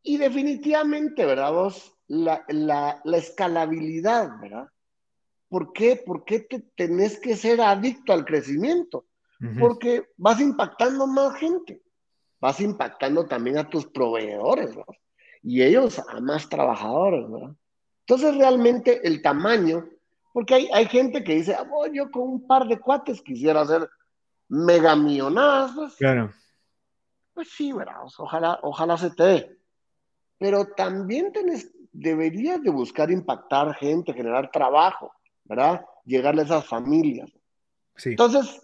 Y definitivamente, ¿verdad? Vos, la, la, la escalabilidad, ¿verdad? ¿Por qué? ¿Por qué te tenés que ser adicto al crecimiento? Porque vas impactando más gente, vas impactando también a tus proveedores, ¿verdad? Y ellos a más trabajadores, ¿verdad? Entonces realmente el tamaño, porque hay, hay gente que dice, oh, yo con un par de cuates quisiera hacer mega millonadas, pues". Claro. Pues sí, ¿verdad? Ojalá, ojalá se te dé. Pero también tenés, deberías de buscar impactar gente, generar trabajo. ¿verdad? Llegarle a esas familias. Sí. Entonces,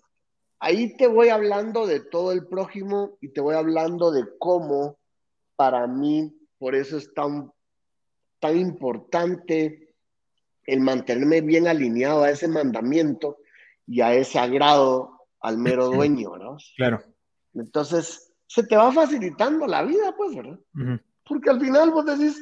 ahí te voy hablando de todo el prójimo y te voy hablando de cómo para mí, por eso es tan, tan importante el mantenerme bien alineado a ese mandamiento y a ese agrado al mero dueño, ¿verdad? Claro. Entonces, se te va facilitando la vida, pues, ¿verdad? Porque al final vos decís,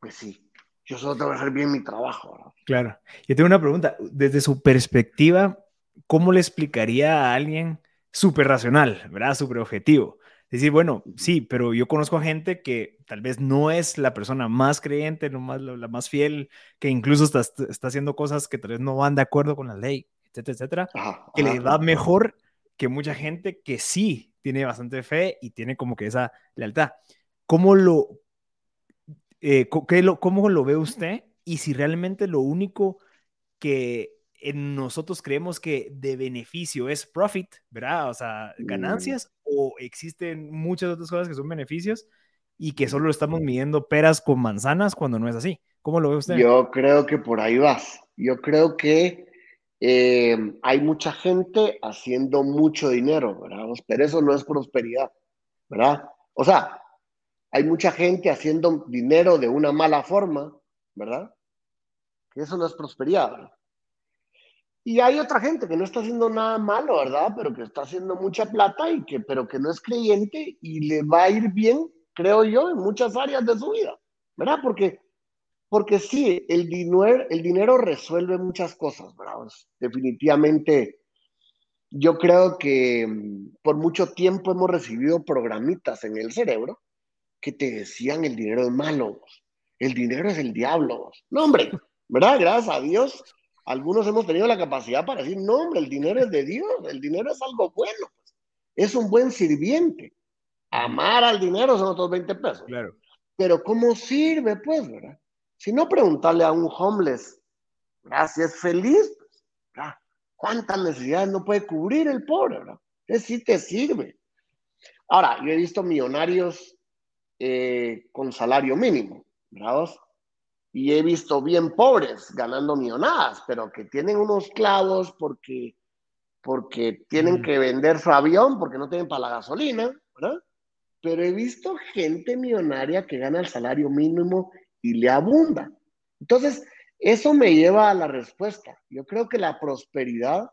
pues sí, yo solo tengo que hacer bien mi trabajo. Claro. Yo tengo una pregunta. Desde su perspectiva, ¿cómo le explicaría a alguien súper racional, ¿verdad? Súper objetivo? Decir, bueno, sí, pero yo conozco a gente que tal vez no es la persona más creyente, no más, la más fiel, que incluso está, está, haciendo cosas que tal vez no van de acuerdo con la ley, etcétera, etcétera, que le va mejor que mucha gente que sí tiene bastante fe y tiene como que esa lealtad. ¿Cómo lo, eh, ¿cómo lo ve usted? Y si realmente lo único que nosotros creemos que de beneficio es profit, ¿verdad? O sea, mm. ganancias, o existen muchas otras cosas que son beneficios y que solo estamos midiendo peras con manzanas cuando no es así. ¿Cómo lo ve usted? Yo creo que por ahí vas. Yo creo que eh, hay mucha gente haciendo mucho dinero, ¿verdad? Pero eso no es prosperidad, ¿verdad? O sea, hay mucha gente haciendo dinero de una mala forma, ¿verdad? Eso no es prosperidad. Y hay otra gente que no está haciendo nada malo, ¿verdad? Pero que está haciendo mucha plata y que, pero que no es creyente y le va a ir bien, creo yo, en muchas áreas de su vida, ¿verdad? Porque, porque sí, el dinero, el dinero resuelve muchas cosas, ¿verdad? Definitivamente, yo creo que mm, por mucho tiempo hemos recibido programitas en el cerebro que te decían el dinero es malo, el dinero es el diablo. No, hombre, ¿verdad? Gracias a Dios, algunos hemos tenido la capacidad para decir, no, hombre, el dinero es de Dios, el dinero es algo bueno, pues. es un buen sirviente. Amar al dinero son otros 20 pesos. Claro. Pero ¿cómo sirve, pues, verdad? Si no preguntarle a un homeless, es feliz, pues. ¿cuántas necesidades no puede cubrir el pobre? ¿verdad? Es si te sirve. Ahora, yo he visto millonarios eh, con salario mínimo, ¿verdad? Y he visto bien pobres ganando millonadas, pero que tienen unos clavos porque, porque tienen mm. que vender su avión, porque no tienen para la gasolina, ¿verdad? Pero he visto gente millonaria que gana el salario mínimo y le abunda. Entonces, eso me lleva a la respuesta. Yo creo que la prosperidad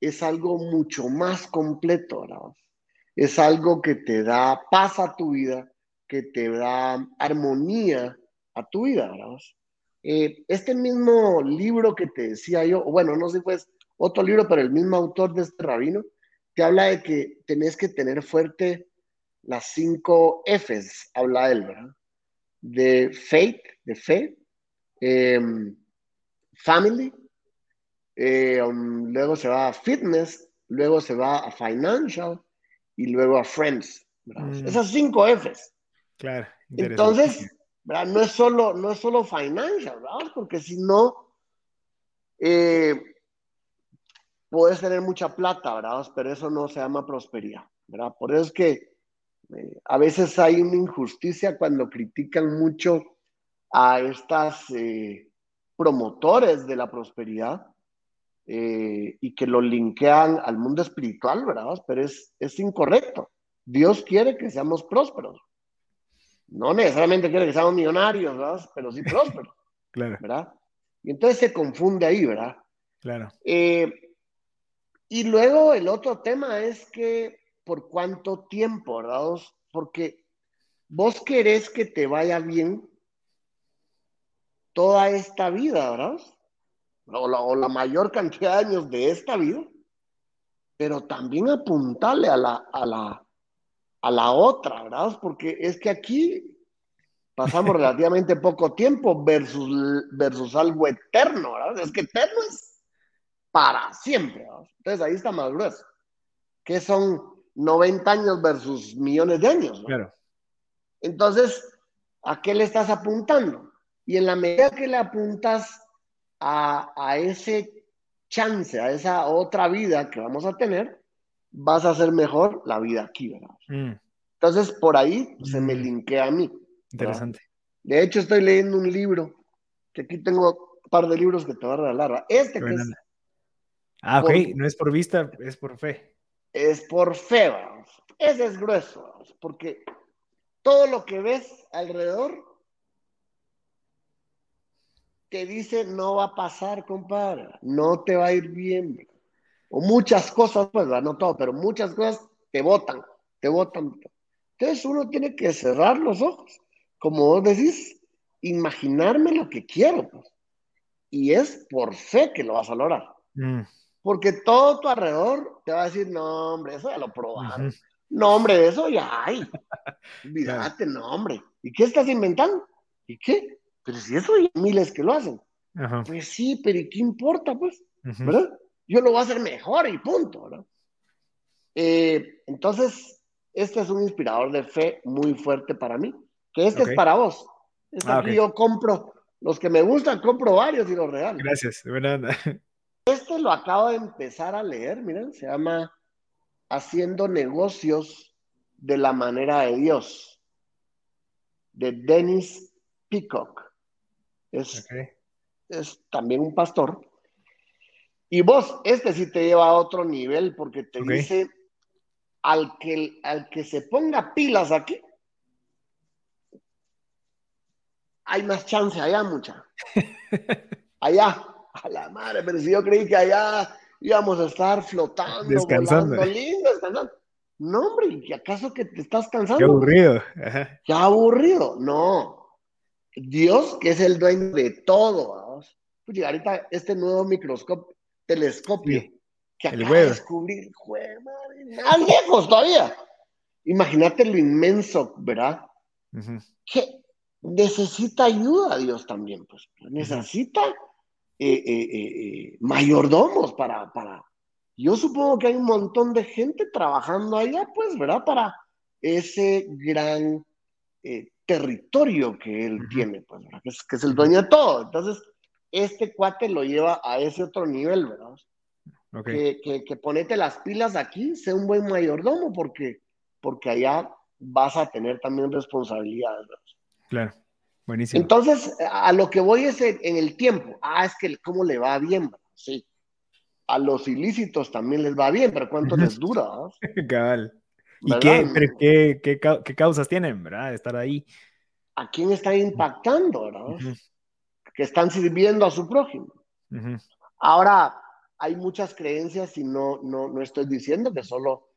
es algo mucho más completo, ¿verdad? Es algo que te da paz a tu vida, que te da armonía a tu vida, ¿verdad? Eh, este mismo libro que te decía yo, bueno, no sé fue otro libro, pero el mismo autor de este rabino, te habla de que tenés que tener fuerte las cinco Fs, habla él, ¿verdad? de faith, de fe, em, family, eh, um, luego se va a fitness, luego se va a financial y luego a friends. Mm. Esas cinco Fs. Claro. Entonces, no es solo, no es solo financial, ¿verdad? Porque si no, eh, puedes tener mucha plata, ¿verdad? Pero eso no se llama prosperidad, ¿verdad? Por eso es que eh, a veces hay una injusticia cuando critican mucho a estas eh, promotores de la prosperidad eh, y que lo linkean al mundo espiritual, ¿verdad? Pero es, es incorrecto. Dios quiere que seamos prósperos. No necesariamente quiere que seamos millonarios, ¿verdad? Pero sí prósperos. claro. ¿Verdad? Y entonces se confunde ahí, ¿verdad? Claro. y luego el otro tema es que por cuánto tiempo, ¿verdad? Porque vos querés que te vaya bien toda esta vida, ¿verdad? O la, mayor cantidad de años de esta vida, pero también apuntarle a la, a la, a la otra, ¿verdad? Porque es que aquí pasamos relativamente poco tiempo versus, versus algo eterno, ¿verdad? Es que eterno es para siempre, ¿verdad? Entonces ahí está más grueso. ¿Qué son 90 años versus millones de años. Claro. Entonces, ¿a qué le estás apuntando? Y en la medida que le apuntas a, ese chance, a esa otra vida que vamos a tener, vas a hacer mejor la vida aquí, ¿verdad? Mm. Entonces, por ahí se me mm. linkea a mí. Interesante. De hecho, estoy leyendo un libro, que aquí tengo un par de libros que te voy a regalar. Este que es... Ah, ok, no es por vista, es por fe es por fe, vamos. Ese es grueso, porque todo lo que ves alrededor te dice no va a pasar, compadre, no te va a ir bien. O muchas cosas, pues, no todo, pero muchas cosas te botan, te botan. Entonces uno tiene que cerrar los ojos, como vos decís, imaginarme lo que quiero, pues. Y es por fe que lo vas a lograr. Mm. Porque todo tu alrededor te va a decir, no, hombre, eso ya lo probaron. No, hombre, eso ya hay. Olvídate, no, hombre. ¿Y qué estás inventando? ¿Y qué? Pero si eso hay miles que lo hacen. Pues sí, pero ¿y qué importa, pues? ¿Verdad? Yo lo voy a hacer mejor y punto, ¿verdad? Eh, entonces, este es un inspirador de fe muy fuerte para mí, que este es para vos. Este ah, aquí yo compro, los que me gustan, compro varios y los regalo. Gracias, de verdad. Este lo acabo de empezar a leer, miren, se llama Haciendo negocios de la manera de Dios, de Dennis Peacock. Es, es también un pastor. Y vos, este sí te lleva a otro nivel porque te dice, al que, al que se ponga pilas aquí, hay más chance allá, mucha. Allá a la madre, pero si yo creí que allá íbamos a estar flotando, descansando, lindo, descansando. No, hombre, ¿y acaso que te estás cansando? Qué aburrido. Qué aburrido. No. Dios, que es el dueño de todo. Vamos. Pues ahorita este nuevo microscopio, telescopio, que acaba de descubrir, madre, más lejos todavía. Imagínate lo inmenso, ¿verdad? Que necesita ayuda Dios también, pues. Necesita eh, eh, eh, mayordomos para, para... Yo supongo que hay un montón de gente trabajando allá, pues, ¿verdad? Para ese gran territorio que él tiene, pues, ¿verdad? Que es, que es el dueño de todo. Entonces, este cuate lo lleva a ese otro nivel, ¿verdad? Que, que, que, ponete las pilas aquí, sé un buen mayordomo, porque, porque allá vas a tener también responsabilidades. ¿verdad? Claro. Buenísimo. Entonces, a lo que voy es en el tiempo. Ah, es que cómo le va bien, sí. A los ilícitos también les va bien, pero ¿cuánto les dura? Cabal. ¿Y qué, qué, qué, causas tienen, verdad? De estar ahí. ¿A quién están impactando, verdad? Que están sirviendo a su prójimo. Ahora, hay muchas creencias y no, no, no estoy diciendo que solo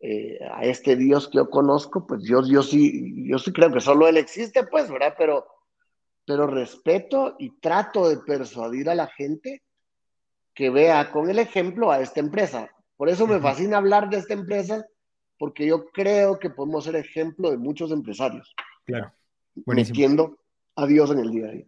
eh, a este Dios que yo conozco, pues yo, yo, sí, yo sí creo que solo Él existe, pues, ¿verdad? Pero pero respeto y trato de persuadir a la gente que vea con el ejemplo a esta empresa. Por eso me fascina hablar de esta empresa, porque yo creo que podemos ser ejemplo de muchos empresarios. Claro. metiendo a Dios en el día a día.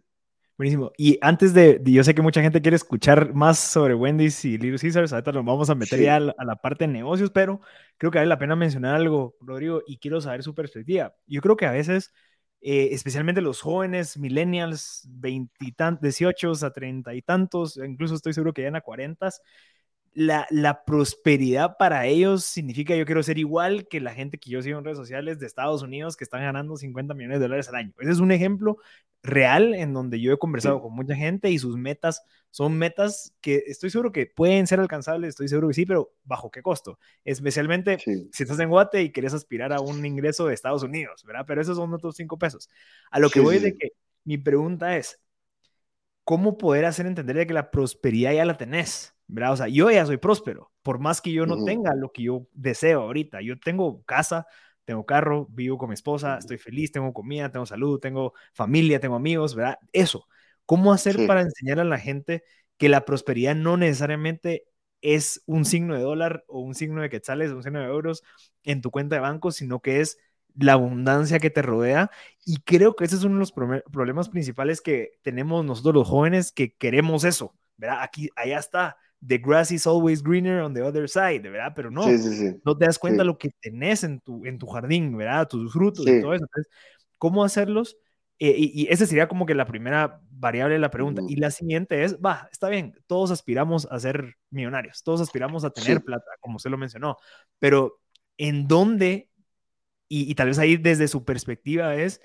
Buenísimo. Y antes de, yo sé que mucha gente quiere escuchar más sobre Wendy's y Little Caesars, ahorita nos vamos a meter ya a la, a la, parte de negocios, pero creo que vale la pena mencionar algo, Rodrigo, y quiero saber su perspectiva. Yo creo que a veces, eh, especialmente los jóvenes, millennials, 20 18 a 30 y tantos, incluso estoy seguro que ya en a 40, la, la, prosperidad para ellos significa yo quiero ser igual que la gente que yo sigo en redes sociales de Estados Unidos que están ganando 50 millones de dólares al año. Ese es un ejemplo real en donde yo he conversado sí. con mucha gente y sus metas son metas que estoy seguro que pueden ser alcanzables, estoy seguro que sí, pero bajo qué costo. Especialmente sí. si estás en Guate y quieres aspirar a un ingreso de Estados Unidos, ¿verdad? Pero esos son otros cinco pesos. A lo que sí, voy de que mi pregunta es, ¿cómo poder hacer entender de que la prosperidad ya la tenés? ¿Verdad? O sea, yo ya soy próspero, por más que yo no uh -huh. tenga lo que yo deseo ahorita. Yo tengo casa, tengo carro, vivo con mi esposa, estoy feliz, tengo comida, tengo salud, tengo familia, tengo amigos, ¿verdad? Eso. ¿Cómo hacer sí. para enseñar a la gente que la prosperidad no necesariamente es un signo de dólar o un signo de quetzales o un signo de euros en tu cuenta de banco, sino que es la abundancia que te rodea. Y creo que ese es uno de los problemas principales que tenemos nosotros los jóvenes que queremos eso, ¿verdad? Aquí, allá está the grass is always greener on the other side, ¿verdad? Pero no, sí, sí, sí. no te das cuenta lo que tenés en tu, en tu jardín, ¿verdad? Tus frutos y todo eso. Entonces, ¿cómo hacerlos? Eh, y, y esa sería como que la primera variable de la pregunta. -huh. Y la siguiente es, va, está bien, todos aspiramos a ser millonarios, todos aspiramos a tener plata, como usted lo mencionó, pero ¿en dónde? Y, y tal vez ahí desde su perspectiva es,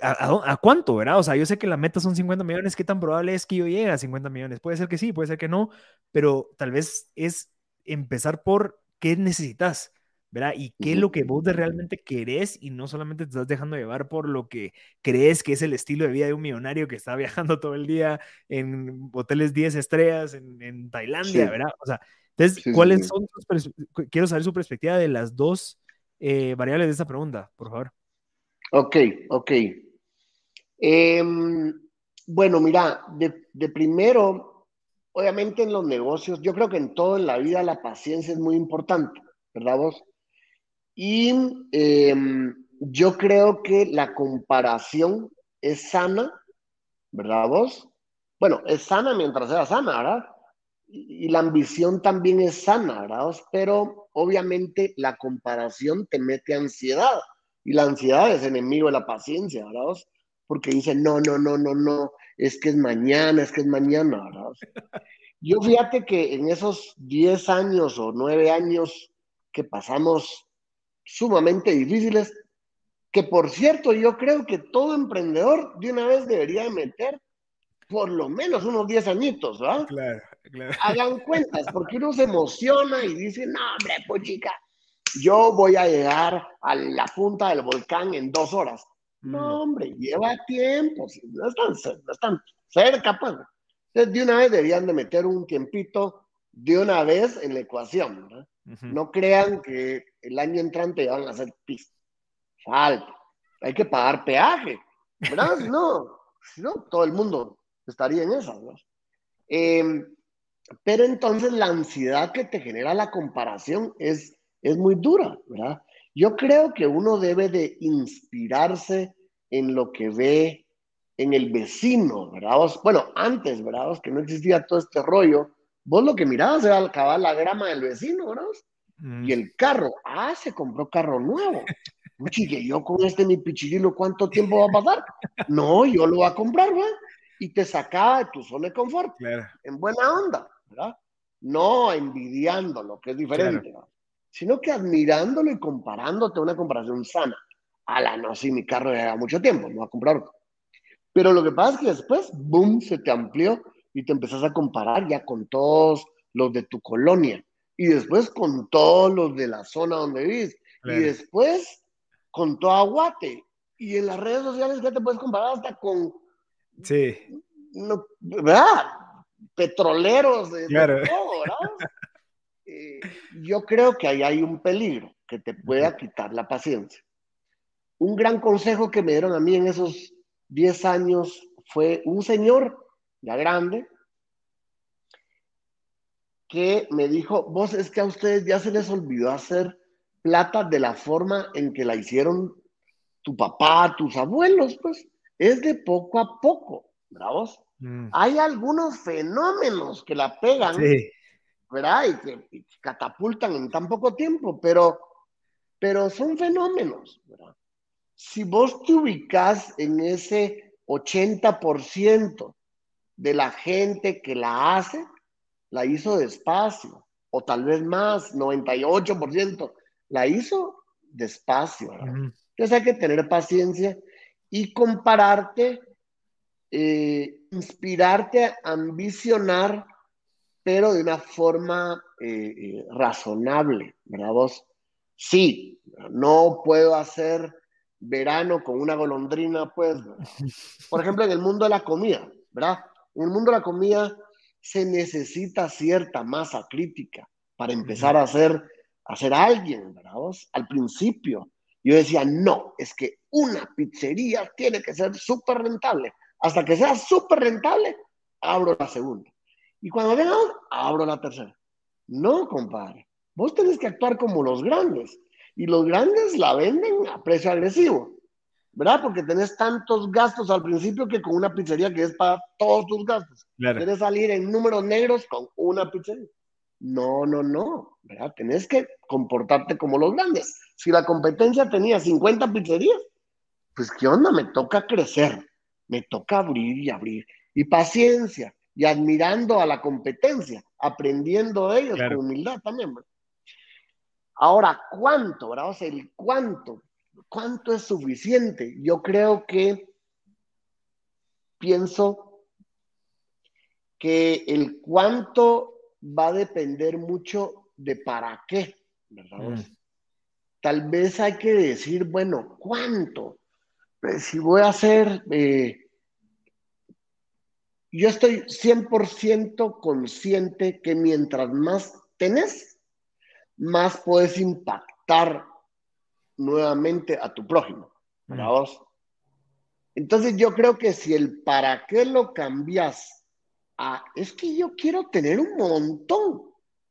¿A, a, ¿A, cuánto, verdad? O sea, yo sé que la meta son 50 millones, ¿qué tan probable es que yo llegue a 50 millones? Puede ser que sí, puede ser que no, pero tal vez es empezar por qué necesitas, ¿verdad? Y qué es lo que vos realmente querés y no solamente te estás dejando llevar por lo que crees que es el estilo de vida de un millonario que está viajando todo el día en hoteles 10 estrellas en, en Tailandia, sí. ¿verdad? O sea, entonces, sí, ¿cuáles sí, son tus Quiero saber su perspectiva de las dos eh, variables de esta pregunta, por favor. Ok, ok. Eh, bueno, mira, de, de, primero, obviamente en los negocios, yo creo que en todo en la vida la paciencia es muy importante, ¿verdad vos? Y eh, yo creo que la comparación es sana, ¿verdad vos? Bueno, es sana mientras sea sana, ¿verdad? Y, y la ambición también es sana, ¿verdad vos? Pero obviamente la comparación te mete ansiedad y la ansiedad es enemigo de la paciencia, ¿verdad? Porque dice, no, no, no, no, no, es que es mañana, es que es mañana, ¿verdad? Yo fíjate que en esos 10 años o 9 años que pasamos sumamente difíciles, que por cierto, yo creo que todo emprendedor de una vez debería meter por lo menos unos 10 añitos, ¿verdad? Claro, claro. Hagan cuentas, porque uno se emociona y dice, no, hombre, pues chica, yo voy a llegar a la punta del volcán en dos horas. No, mm. hombre, lleva tiempo, no están, no están cerca, pues. Entonces, de una vez deberían de meter un tiempito de una vez en la ecuación. ¿no? Uh -huh. no crean que el año entrante ya van a hacer pista. Falta. Hay que pagar peaje, ¿verdad? si, no, si no, todo el mundo estaría en esas, ¿no? Eh, pero entonces la ansiedad que te genera la comparación es es muy dura, ¿verdad? Yo creo que uno debe de inspirarse en lo que ve en el vecino, ¿verdad? Bueno, antes, ¿verdad? Que no existía todo este rollo, vos lo que mirabas era acabar la grama del vecino, ¿verdad? Mm. Y el carro, ah, se compró carro nuevo. que yo con este mi pichirilo, ¿cuánto tiempo va a pasar? No, yo lo voy a comprar, ¿verdad? Y te sacaba de tu zona de confort, claro. en buena onda, ¿verdad? No envidiándolo, que es diferente, claro sino que admirándolo y comparándote una comparación sana. A la no, si mi carro lleva mucho tiempo, no va a comprar otro. Pero lo que pasa es que después, boom, se te amplió y te empezás a comparar ya con todos los de tu colonia y después con todos los de la zona donde vives claro. y después con todo Aguate. Y en las redes sociales ya te puedes comparar hasta con. Sí. No, ¿Verdad? Petroleros de, claro. de todo, ¿verdad? Eh, yo creo que ahí hay un peligro que te pueda quitar la paciencia. Un gran consejo que me dieron a mí en esos 10 años fue un señor ya grande que me dijo, vos es que a ustedes ya se les olvidó hacer plata de la forma en que la hicieron tu papá, tus abuelos, pues es de poco a poco, ¿bravos? Mm. Hay algunos fenómenos que la pegan, ¿verdad? Y que, catapultan en tan poco tiempo, pero, pero son fenómenos, ¿verdad? Si vos te ubicas en ese 80% de la gente que la hace, la hizo despacio, o tal vez más, 98%, la hizo despacio. Entonces hay que tener paciencia y compararte, eh, inspirarte, ambicionar, pero de una forma eh, eh, razonable, ¿verdad vos? Sí, no puedo hacer verano con una golondrina, pues, por ejemplo, en el mundo de la comida, ¿verdad? En el mundo de la comida se necesita cierta masa crítica para empezar a ser, a ser alguien, ¿verdad? Al principio yo decía, no, es que una pizzería tiene que ser súper rentable. Hasta que sea súper rentable, abro la segunda. Y cuando venga, abro la tercera. No, compadre. Vos tenés que actuar como los grandes. Y los grandes la venden a precio agresivo. ¿verdad? Porque tenés tantos gastos al principio que con una pizzería que es para todos tus gastos. Quieres salir en números negros con una pizzería. No, no, no, ¿verdad? Tenés que comportarte como los grandes. Si la competencia tenía 50 pizzerías, pues qué onda, me toca crecer, me toca abrir y abrir. Y paciencia, y admirando a la competencia, aprendiendo de ellos con humildad también. ¿verdad? Ahora, ¿cuánto? ¿verdad? O sea, el cuánto ¿Cuánto es suficiente? Yo creo que pienso que el cuánto va a depender mucho de para qué, ¿verdad? Mm. Tal vez hay que decir, bueno, ¿cuánto? Pues, si voy a hacer, eh, yo estoy 100% consciente que mientras más tenés, más puedes impactar nuevamente a tu prójimo. ¿verdad mm. vos? Entonces yo creo que si el para qué lo cambias a, es que yo quiero tener un montón,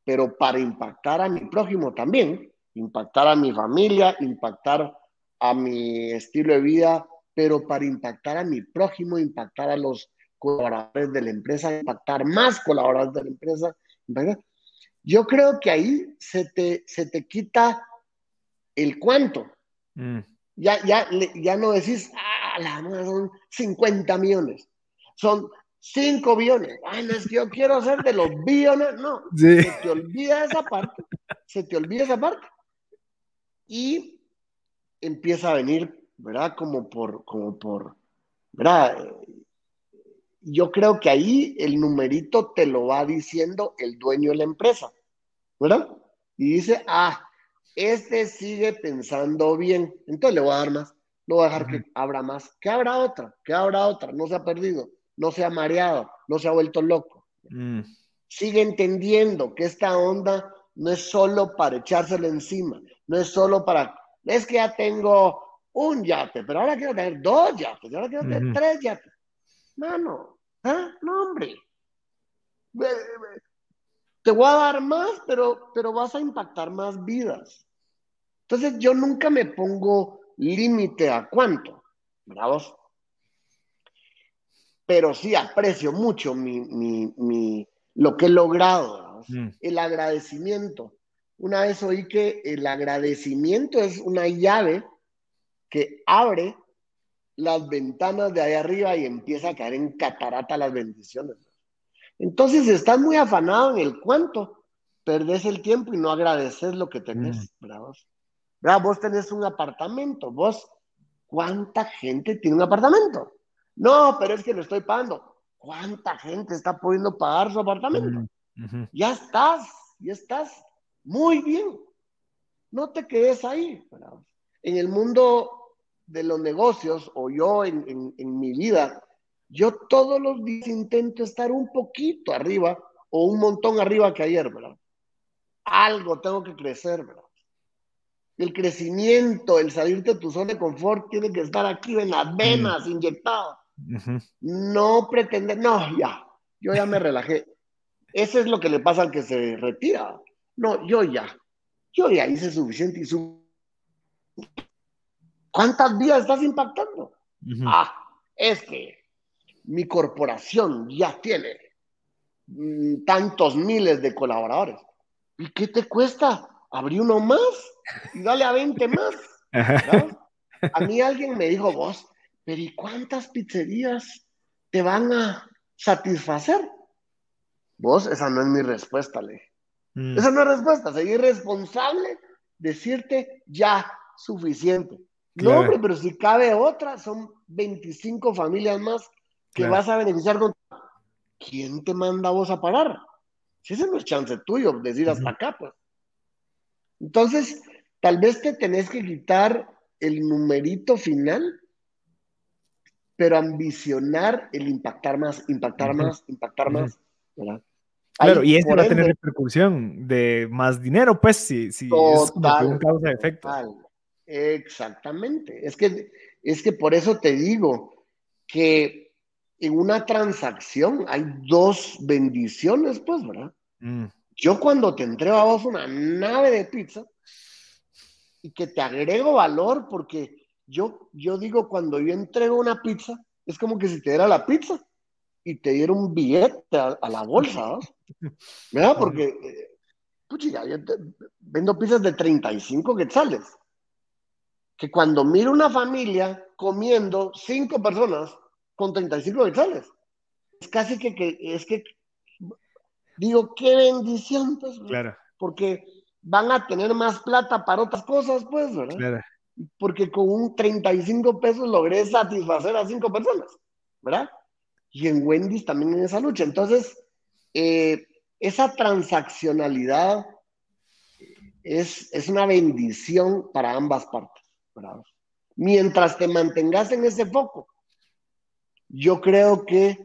pero para impactar a mi prójimo también, impactar a mi familia, impactar a mi estilo de vida, pero para impactar a mi prójimo, impactar a los colaboradores de la empresa, impactar más colaboradores de la empresa. Yo creo que ahí se te, se te quita el cuánto. Mm. Ya, ya, ya no decís, ah, la son 50 millones, son 5 billones. Ay, no es que yo quiero hacer de los billones, no. Se te olvida esa parte, se te olvida esa parte. Y empieza a venir, ¿verdad? Como por, como por, ¿verdad? Yo creo que ahí el numerito te lo va diciendo el dueño de la empresa, ¿verdad? Y dice, ah, este sigue pensando bien, entonces le voy a dar más, no voy a dejar que abra más, que abra otra, que abra otra, no se ha perdido, no se ha mareado, no se ha vuelto loco. Mm. Sigue entendiendo que esta onda no es solo para echárselo encima, no es solo para, es que ya tengo un yate, pero ahora quiero tener dos yates, ahora quiero tener tres yates. Mano, ¿ah? no hombre te voy a dar más, pero, pero vas a impactar más vidas. Entonces yo nunca me pongo límite a cuánto, ¿verdad Pero sí aprecio mucho mi, lo que he logrado, mm. el agradecimiento. Una vez oí que el agradecimiento es una llave que abre las ventanas de ahí arriba y empieza a caer en catarata las bendiciones. Entonces, si estás muy afanado en el cuánto, perdés el tiempo y no agradeces lo que tenés, mm. Vos tenés un apartamento, vos, ¿cuánta gente tiene un apartamento? No, pero es que lo estoy pagando. ¿Cuánta gente está pudiendo pagar su apartamento? Mm, ya estás, ya estás muy bien. No te quedes ahí. En el mundo de los negocios, o yo en, en mi vida, yo todos los días intento estar un poquito arriba o un montón arriba que ayer, ¿verdad? Algo tengo que crecer, ¿verdad? El crecimiento, el salirte de tu zona de confort tiene que estar aquí en las venas, inyectado. No pretender, no, ya, yo ya me relajé. Eso es lo que le pasa al que se retira. No, yo ya, yo ya hice suficiente y su... ¿Cuántas vidas estás impactando? Ah, es que mi corporación ya tiene mm, tantos miles de colaboradores. ¿Y qué te cuesta? Abrir uno más y dale a 20 más. A mí alguien me dijo, vos, pero ¿y cuántas pizzerías te van a satisfacer? Vos, esa no es mi respuesta, le. Mm. Esa no es respuesta, seguir responsable, decirte ya, suficiente. No, hombre, pero si cabe otra, son 25 familias más que vas a beneficiar con... ¿Quién te manda vos a parar? Si ese no es chance tuyo, decir hasta acá, pues. Entonces, tal vez te tenés que quitar el numerito final, pero ambicionar el impactar más, impactar más, impactar más, ¿verdad? Claro, y eso va a tener repercusión de más dinero, pues, si, si es como un causa de efecto. Exactamente. Es que, es que por eso te digo que en una transacción hay dos bendiciones, pues, ¿verdad? Mm. Yo cuando te entrego a vos una nave de pizza y que te agrego valor, porque yo, yo digo, cuando yo entrego una pizza, es como que si te diera la pizza y te diera un billete a, la bolsa. ¿verdad? Porque, eh, puchiga, yo vendo pizzas de 35 quetzales. Que cuando miro una familia comiendo cinco personas con 35 quetzales, es casi que, que es que digo, qué bendición, pues, claro. porque van a tener más plata para otras cosas, pues, ¿verdad? Claro. Porque con un 35 pesos logré satisfacer a cinco personas, ¿verdad? Y en Wendy's también en esa lucha. Entonces, eh, esa transaccionalidad es, es, una bendición para ambas partes. Mientras te mantengas en ese foco, yo creo que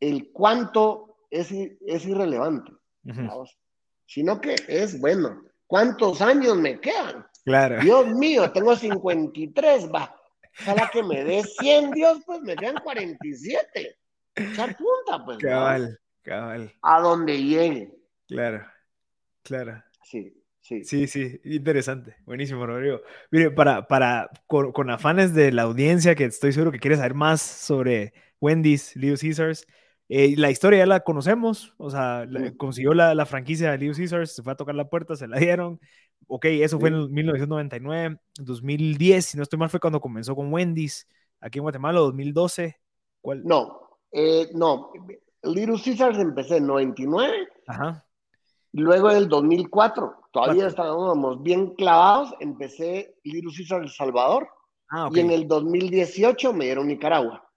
el cuánto es, es irrelevante, sino que es bueno. ¿Cuántos años me quedan? Claro. Dios mío, tengo 53, va. Ojalá que me dé 100, Dios, pues me quedan 47. Echar punta, pues. Cabal, cabal. A donde llegue. Claro, claro. Sí. Sí. sí, sí, interesante. Buenísimo, Rodrigo. Mire, para, para con, afanes de la audiencia, que estoy seguro que quiere saber más sobre Wendy's, Little Caesars, eh, la historia ya la conocemos, o sea, consiguió la, la, franquicia de Little Caesars, se fue a tocar la puerta, se la dieron. Ok, eso fue en 1999, 2010, si no estoy mal, fue cuando comenzó con Wendy's aquí en Guatemala, 2012. ¿Cuál? No, eh, no, Little Caesars empecé en 99. Ajá. Luego del 2004, todavía estábamos bien clavados, empecé Little Caesars El Salvador. Ah, y en el 2018 me dieron Nicaragua.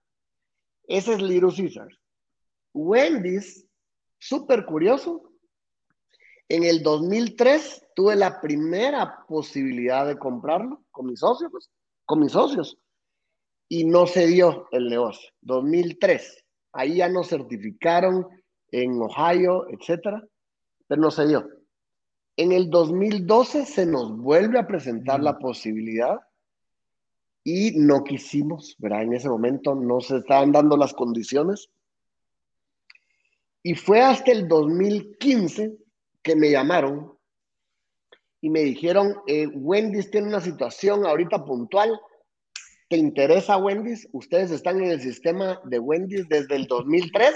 Ese es Little Caesars. Wendy's, súper curioso. En el 2003 tuve la primera posibilidad de comprarlo con mis socios, pues, con mis socios. Y no se dio el negocio. 2003. Ahí ya nos certificaron en Ohio, etcétera, pero no se dio. En el 2012 se nos vuelve a presentar la posibilidad y no quisimos, ¿verdad? En ese momento no se estaban dando las condiciones. Y fue hasta el 2015 que me llamaron y me dijeron, eh, Wendy's tiene una situación ahorita puntual, ¿Te interesa Wendy's? Ustedes están en el sistema de Wendy's desde el 2003.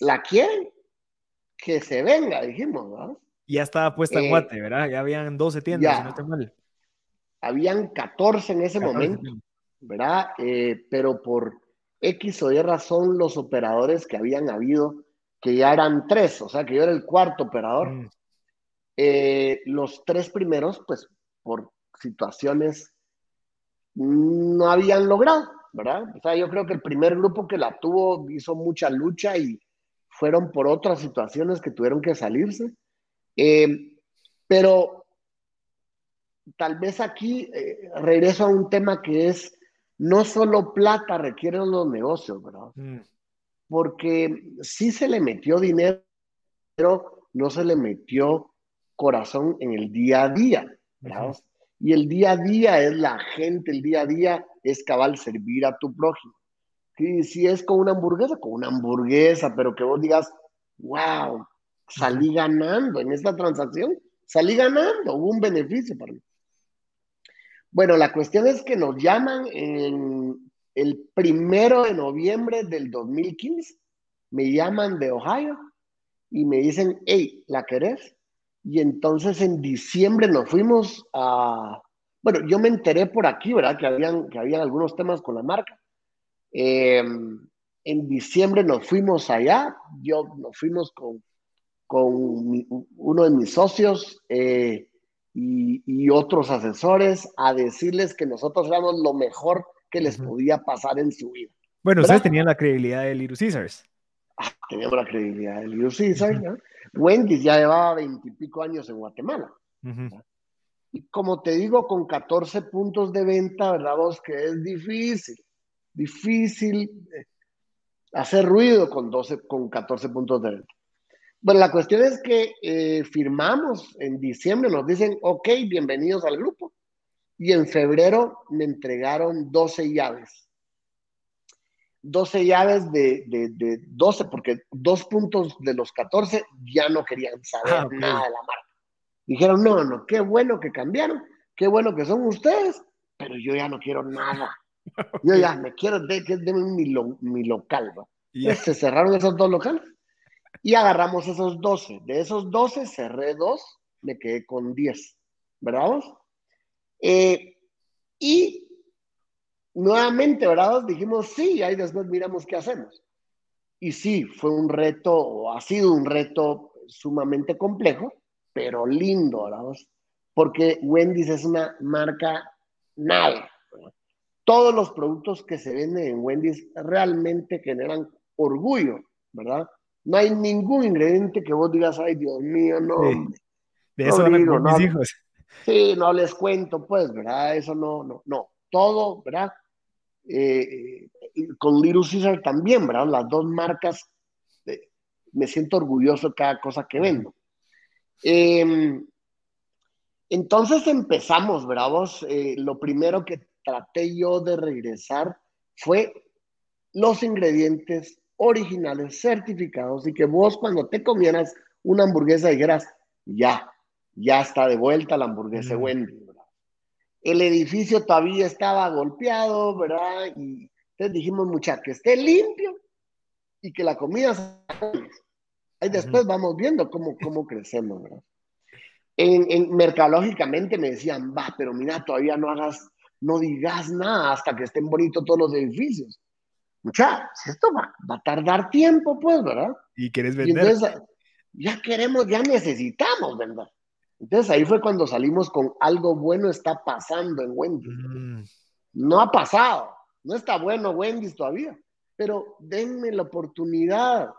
¿La quieren? Que se venga, dijimos, ¿verdad? Ya estaba puesta en eh, Guate, ¿verdad? Ya habían 12 tiendas, si no estoy mal. Habían 14 en ese momento, ¿verdad? Eh, pero por X o Y razón, los operadores que habían habido, que ya eran tres, o sea, que yo era el cuarto operador, mm. eh, los tres primeros, pues por situaciones no habían logrado, ¿verdad? O sea, yo creo que el primer grupo que la tuvo hizo mucha lucha y fueron por otras situaciones que tuvieron que salirse. Eh, pero tal vez aquí eh, regreso a un tema que es, no solo plata requieren los negocios, ¿verdad? Mm. Porque sí se le metió dinero, pero no se le metió corazón en el día a día, ¿verdad? Y el día a día es la gente, el día a día es cabal servir a tu prójimo. Y si es con una hamburguesa, con una hamburguesa, pero que vos digas, wow, salí ganando en esta transacción, salí ganando, hubo un beneficio para mí. Bueno, la cuestión es que nos llaman en el primero de noviembre del 2015. Me llaman de Ohio y me dicen, hey, ¿la querés? Y entonces en diciembre nos fuimos a... Bueno, yo me enteré por aquí, ¿verdad? Que habían, que habían algunos temas con la marca. Em, en diciembre nos fuimos allá, yo nos fuimos con, con uno de mis socios eh, y, y, otros asesores a decirles que nosotros éramos lo mejor que les podía pasar en su vida. Bueno, ustedes tenían la credibilidad de Little Caesars. Ah, teníamos la credibilidad de Little Caesars, ¿no? Wendy's ya llevaba veintipico años en Guatemala. Y como te digo, con 14 puntos de venta, ¿verdad vos? Que es difícil, difícil eh, hacer ruido con, 12, con 14 puntos de venta. Bueno, la cuestión es que eh, firmamos en diciembre, nos dicen, ok, bienvenidos al grupo. Y en febrero me entregaron 12 llaves 12 llaves de, de, 12, porque dos puntos de los 14 ya no querían saber ah, nada de la marca. Dijeron, no, no, qué bueno que cambiaron, qué bueno que son ustedes, pero yo ya no quiero nada. Yo ya me quiero, de, de, mi, mi, local. Se cerraron esos dos locales y agarramos esos 12. De esos 12 cerré dos, me quedé con 10, ¿verdad? Eh, y nuevamente, ¿verdad? Dijimos sí, y ahí después miramos qué hacemos. Y sí, fue un reto, o ha sido un reto sumamente complejo, pero lindo, ¿verdad? Porque Wendy's es una marca nada. Todos los productos que se venden en Wendy's realmente generan orgullo, ¿verdad? No hay ningún ingrediente que vos digas, ay, Dios mío, no. De eso no digo, mis hijos. Sí, no les cuento, pues, ¿verdad? Eso no, no, no. Todo, ¿verdad? Eh, con Little Caesar también, ¿verdad? Las dos marcas, eh, me siento orgulloso de cada cosa que vendo. Em, entonces empezamos, ¿verdad? Eh, lo primero que traté yo de regresar fue los ingredientes originales, certificados, y que vos cuando te comieras una hamburguesa dijeras, ya, ya está de vuelta la hamburguesa Wendy el edificio todavía estaba golpeado, ¿verdad? Y entonces dijimos, muchachos, que esté limpio y que la comida. Ahí después vamos viendo cómo, cómo crecemos, ¿verdad? En, en, mercadológicamente me decían, va, pero mira, todavía no hagas, no digas nada hasta que estén bonitos todos los edificios. Muchachos, esto va, a tardar tiempo, pues, ¿verdad? Y quieres vender. entonces, ya queremos, ya necesitamos, ¿verdad? Entonces ahí fue cuando salimos con algo bueno está pasando en Wendy's. Mm. No ha pasado, no está bueno Wendy's todavía, pero denme la oportunidad.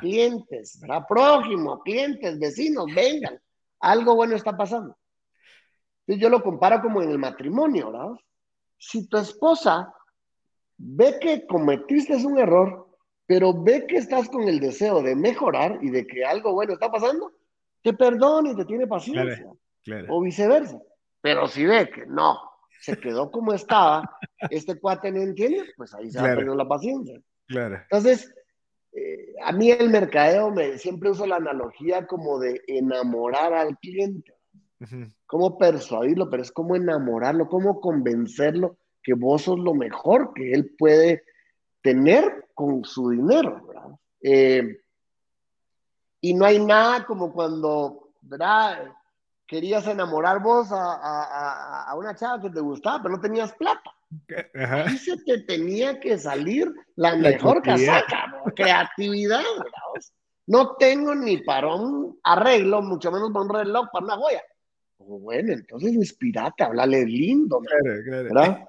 Clientes, ¿verdad? Prójimo, clientes, vecinos, vengan. Algo bueno está pasando. Entonces yo lo comparo como en el matrimonio, ¿verdad? Si tu esposa ve que cometiste un error, pero ve que estás con el deseo de mejorar y de que algo bueno está pasando, te perdona y te tiene paciencia. O viceversa. Pero si ve que no, se quedó como estaba, este cuate no entiende, pues ahí se va perdiendo la paciencia. Entonces, eh, a mí el mercadeo me, siempre uso la analogía como de enamorar al cliente. Cómo persuadirlo, pero es como enamorarlo, cómo convencerlo que vos sos lo mejor que él puede tener con su dinero. ¿verdad? Eh, y no hay nada como cuando, ¿verdad? Querías enamorar vos a, a, una chava que te gustaba, pero no tenías plata. Ajá. Y se te tenía que salir la, mejor casaca, creatividad, ¿verdad? No tengo ni para un arreglo, mucho menos para un reloj, para una joya. Bueno, entonces inspirate, háblale lindo, ¿verdad?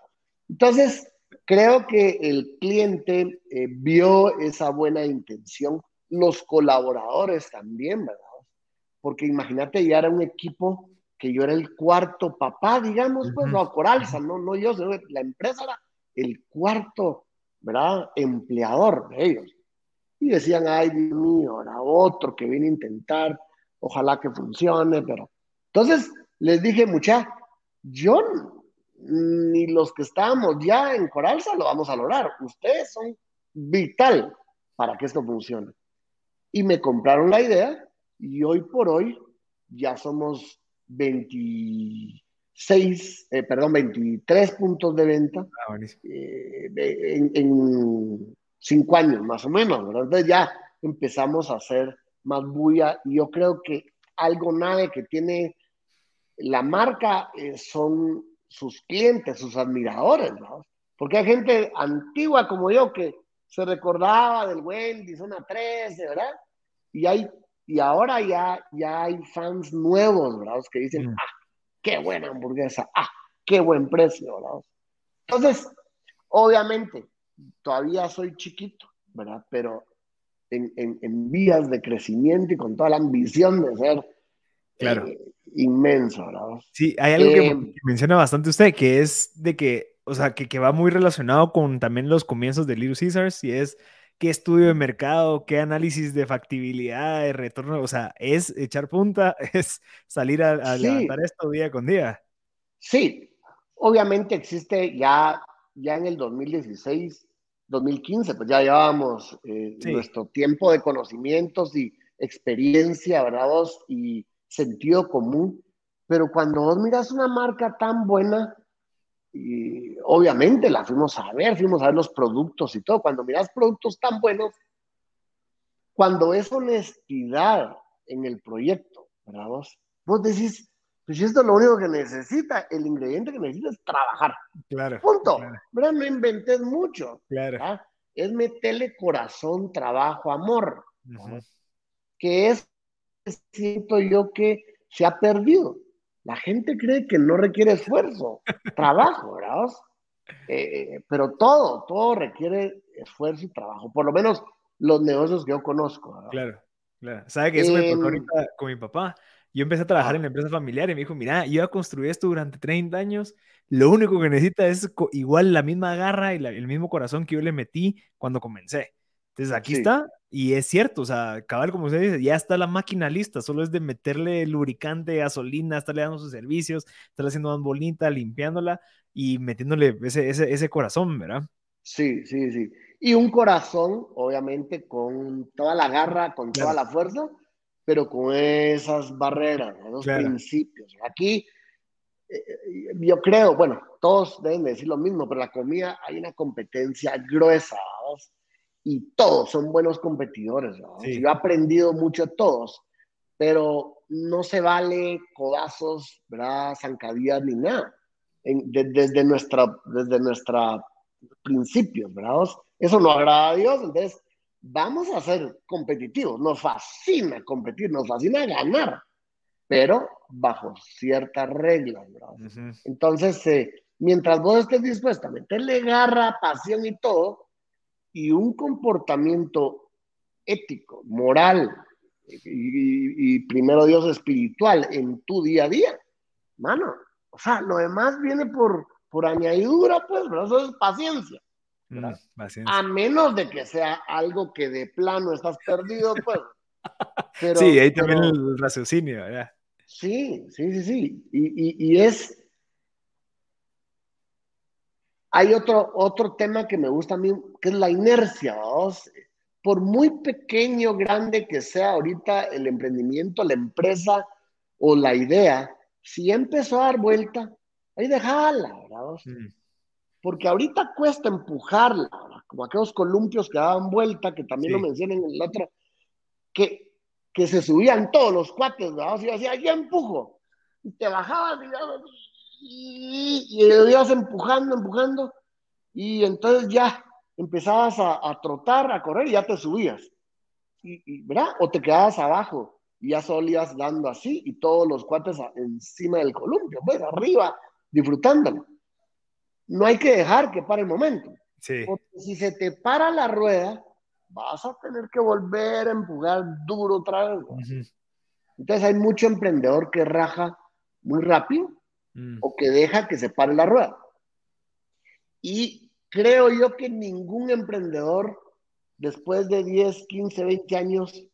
Entonces, creo que el cliente eh, vio esa buena intención los colaboradores también, ¿verdad? Porque imagínate, ya era un equipo que yo era el cuarto papá, digamos, pues, no, Coralza, no, no yo, la empresa era el cuarto, ¿verdad? Empleador de ellos. Y decían, ay, Dios mío, ahora otro que viene a intentar, ojalá que funcione, pero... Entonces, les dije, mucha, yo ni los que estábamos ya en Coralza lo vamos a lograr. Ustedes son vital para que esto funcione y me compraron la idea y hoy por hoy ya somos 20, 6, eh, perdón, 23 puntos de venta Ah, eh, en, en, cinco años más o menos, ¿verdad? Entonces ya empezamos a hacer más bulla y yo creo que algo nave que tiene la marca eh, son sus clientes, sus admiradores, ¿no? Porque hay gente antigua como yo que se recordaba del Wendy, zona 13, ¿verdad? Y, hay, y ahora ya, ya hay fans nuevos, ¿verdad? Que dicen, Mm. ah, qué buena hamburguesa, ah, qué buen precio, ¿verdad? Entonces, obviamente, todavía soy chiquito, ¿verdad? Pero en, en, en vías de crecimiento y con toda la ambición de ser Claro. eh, inmenso, ¿verdad? Sí, hay algo que, Eh, que menciona bastante usted, que es de que, o sea, que, que va muy relacionado con también los comienzos de Little Caesars, y es qué estudio de mercado, qué análisis de factibilidad, de retorno, o sea, es echar punta, es salir a, a Sí. levantar esto día con día. Sí, obviamente existe ya, ya en el 2016, 2015, pues ya llevábamos eh, Sí. nuestro tiempo de conocimientos y experiencia, ¿verdad? Y sentido común. Pero cuando vos miras una marca tan buena, y obviamente la fuimos a ver, fuimos a ver los productos y todo. Cuando miras productos tan buenos, cuando es honestidad en el proyecto, ¿verdad vos? Vos decís, pues esto es lo único que necesita, el ingrediente que necesita es trabajar. Claro. Punto. Claro, ¿Verdad? No inventes mucho. claro. ¿verdad? Es meterle corazón, trabajo, amor, Ujú. que es, siento yo que se ha perdido. La gente cree que no requiere esfuerzo, trabajo, ¿verdad? Eh, pero todo, todo requiere esfuerzo y trabajo. Por lo menos los negocios que yo conozco. ¿verdad? Claro, claro. ¿Sabe que eso me pasó Em, ahorita con mi papá? Yo empecé a trabajar Ah. en la empresa familiar y me dijo, mira, yo a construir esto durante 30 años, lo único que necesita es igual la misma garra y la- el mismo corazón que yo le metí cuando comencé. Entonces aquí Sí. está y es cierto, o sea, cabal, como usted dice, ya está la máquina lista, solo es de meterle lubricante, gasolina, estarle dando sus servicios, estarle haciendo más bonita, limpiándola y metiéndole ese, ese, ese corazón, ¿verdad? Sí, sí, sí. Y un corazón, obviamente, con toda la garra, con toda la fuerza, pero con esas barreras, esos Claro. principios. Aquí, eh, yo creo, bueno, todos deben de decir lo mismo, pero la comida hay una competencia gruesa, ¿vamos? Y todos son buenos competidores. Yo he aprendido mucho de todos, pero no se vale codazos, ¿verdad? Zancadillas ni nada. En- de- desde nuestra, desde nuestra principios, ¿verdad? Eso no agrada a Dios, entonces vamos a ser competitivos, nos fascina competir, nos fascina ganar, pero bajo ciertas reglas, ¿verdad? Entonces, eh, mientras vos estés dispuesto a meterle garra, pasión y todo, y un comportamiento ético, moral y, y- y primero Dios espiritual en tu día a día, mano, o sea, lo demás viene por, por añadidura, pues, pero eso es paciencia. Mm, paciencia. A menos de que sea algo que de plano estás perdido, pues. Pero, sí, ahí también pero- el raciocinio, ¿verdad? Sí, sí, sí, sí. Y, y- y es. Hay otro, otro tema que me gusta a mí, que es la inercia, ¿vamos? Por muy pequeño, grande que sea ahorita el emprendimiento, la empresa o la idea, si empezó a dar vuelta, ahí déjala, ¿verdad? vos? Mm, Porque ahorita cuesta empujarla, ¿verdad? como aquellos columpios que daban vuelta, que también Sí. lo mencionan en el otro, que, que se subían todos los cuates, ¿verdad? Y yo decía, ya empujo. Y te bajabas, digamos, y, y lo ibas empujando, empujando, y entonces ya empezabas a, a trotar, a correr, y ya te subías. Y, y, ¿Verdad? O te quedabas abajo, y ya solo ibas dando así, y todos los cuates a- encima del columpio, pues arriba, disfrutándolo. No hay que dejar que pare el momento. sí, Porque si se te para la rueda, vas a tener que volver a empujar duro otra vez. ¿no? ujú, Entonces hay mucho emprendedor que raja muy rápido mm, o que deja que se pare la rueda. Y creo yo que ningún emprendedor después de 10, 15, 20 años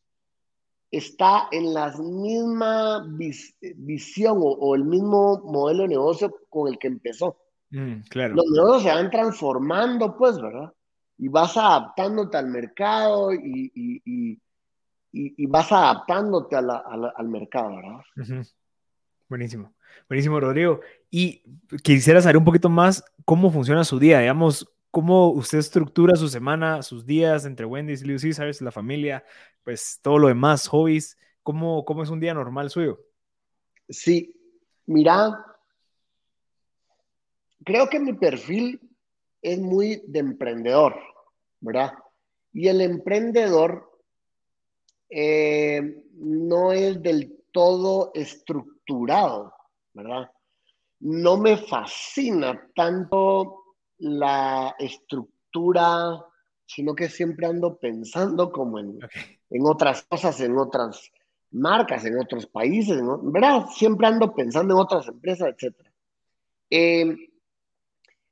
está en la misma vis- visión o, o el mismo modelo de negocio con el que empezó. mm, claro. los negocios se van transformando, pues, ¿verdad? Y vas adaptándote al mercado y, y- y- vas adaptándote a la- a la- al mercado, ¿verdad? Buenísimo. Buenísimo, Rodrigo. Y quisiera saber un poquito más cómo funciona su día, digamos, cómo usted estructura su semana, sus días entre Wendy's, Little Caesars, la familia, pues todo lo demás, hobbies, ¿cómo, cómo es un día normal suyo? Sí, mira, creo que mi perfil es muy de emprendedor, ¿verdad? Y el emprendedor eh, no es del todo estructurado, ¿verdad? No me fascina tanto la estructura, sino que siempre ando pensando como en, en otras cosas, en otras marcas, en otros países, ¿verdad? Siempre ando pensando en otras empresas, etc. Eh,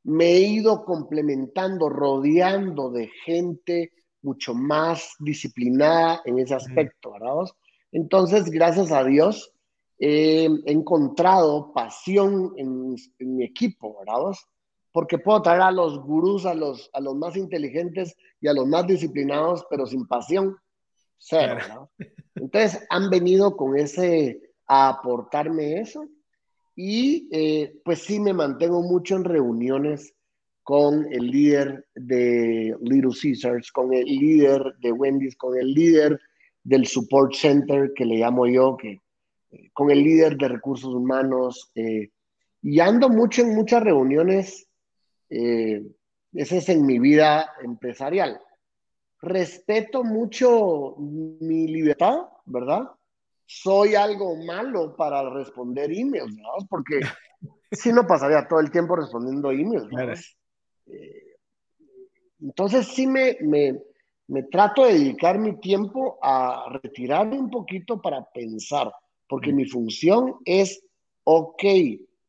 me he ido complementando, rodeando de gente mucho más disciplinada en ese aspecto, ¿verdad? Entonces, gracias a Dios, he encontrado pasión en, mi equipo, ¿verdad? Porque puedo traer a los gurús, a los, a los más inteligentes y a los más disciplinados, pero sin pasión, cero, ¿verdad? Entonces, han venido con ese, a aportarme eso. Y eh, pues sí, me mantengo mucho en reuniones con el líder de Little Caesars, con el líder de Wendy's, con el líder del Support Center, que le llamo yo, que, eh, con el líder de recursos humanos. Eh, y ando mucho en muchas reuniones. Eh, ese es en mi vida empresarial. Respeto mucho mi libertad, ¿verdad? Soy algo malo para responder emails, ¿verdad? Porque si no pasaría todo el tiempo respondiendo emails, ¿verdad? entonces sí me, me, me trato de dedicar mi tiempo a retirarme un poquito para pensar, porque mi función es, ok,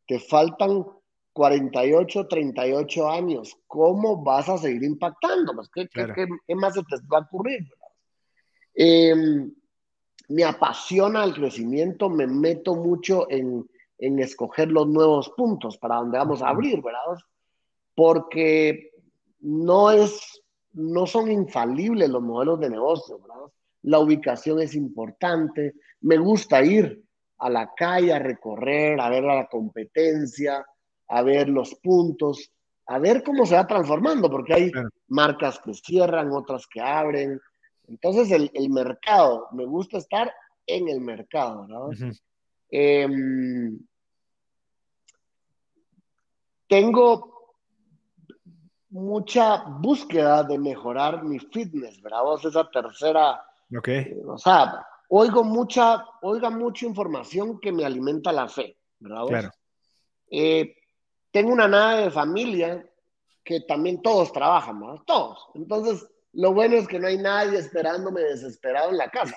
te faltan 48, 38 años, ¿cómo vas a seguir impactando? Pues, ¿qué, qué, más se te va a ocurrir? Em, me apasiona el crecimiento, me meto mucho en, en, escoger los nuevos puntos para donde vamos a abrir, ¿verdad? Porque no es no son infalibles los modelos de negocio, ¿verdad? La ubicación es importante. Me gusta ir a la calle a recorrer, a ver la competencia, a ver los puntos, a ver cómo se va transformando, porque hay marcas que cierran, otras que abren. Entonces, el, mercado, me gusta estar en el mercado, ¿no? Em, tengo mucha búsqueda de mejorar mi fitness, ¿verdad? Vos esa tercera, ok eh, o sea, oigo mucha, oiga mucha información que me alimenta la fe, ¿verdad? Claro. Eh, tengo una nave de familia que también todos trabajan, ¿verdad? Todos. Entonces, lo bueno es que no hay nadie esperándome desesperado en la casa.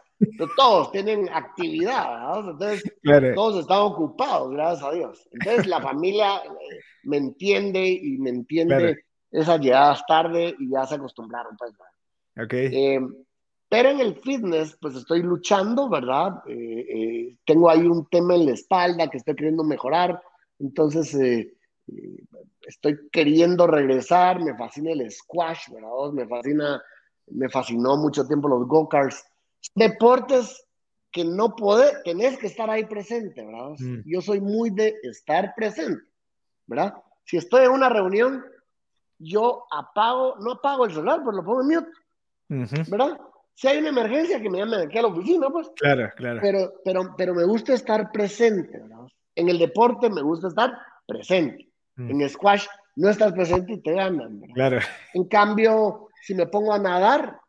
todos tienen actividad, ¿verdad? Entonces, todos están ocupados, gracias a Dios. Entonces, la familia eh, me entiende y me entiende esas llegadas tarde y ya se acostumbraron. Pues, okay. Eh, pero en el fitness, pues estoy luchando, ¿verdad? Eh, eh, tengo ahí un tema en la espalda que estoy queriendo mejorar, entonces estoy queriendo regresar, me fascina el squash, ¿verdad? Me fascina, me fascinó mucho tiempo los go-karts. Deportes que no podés, tenés que estar ahí presente, ¿verdad? Mm. Yo soy muy de estar presente, ¿verdad? Si estoy en una reunión, yo apago, no apago el celular, pero lo pongo en mute, ¿verdad? Si hay una emergencia, que me llamen aquí a la oficina, pues. Claro, claro. Pero, pero, pero me gusta estar presente, ¿verdad? En el deporte me gusta estar presente. Mm. En squash no estás presente y te ganan, ¿verdad? Claro. En cambio, si me pongo a nadar,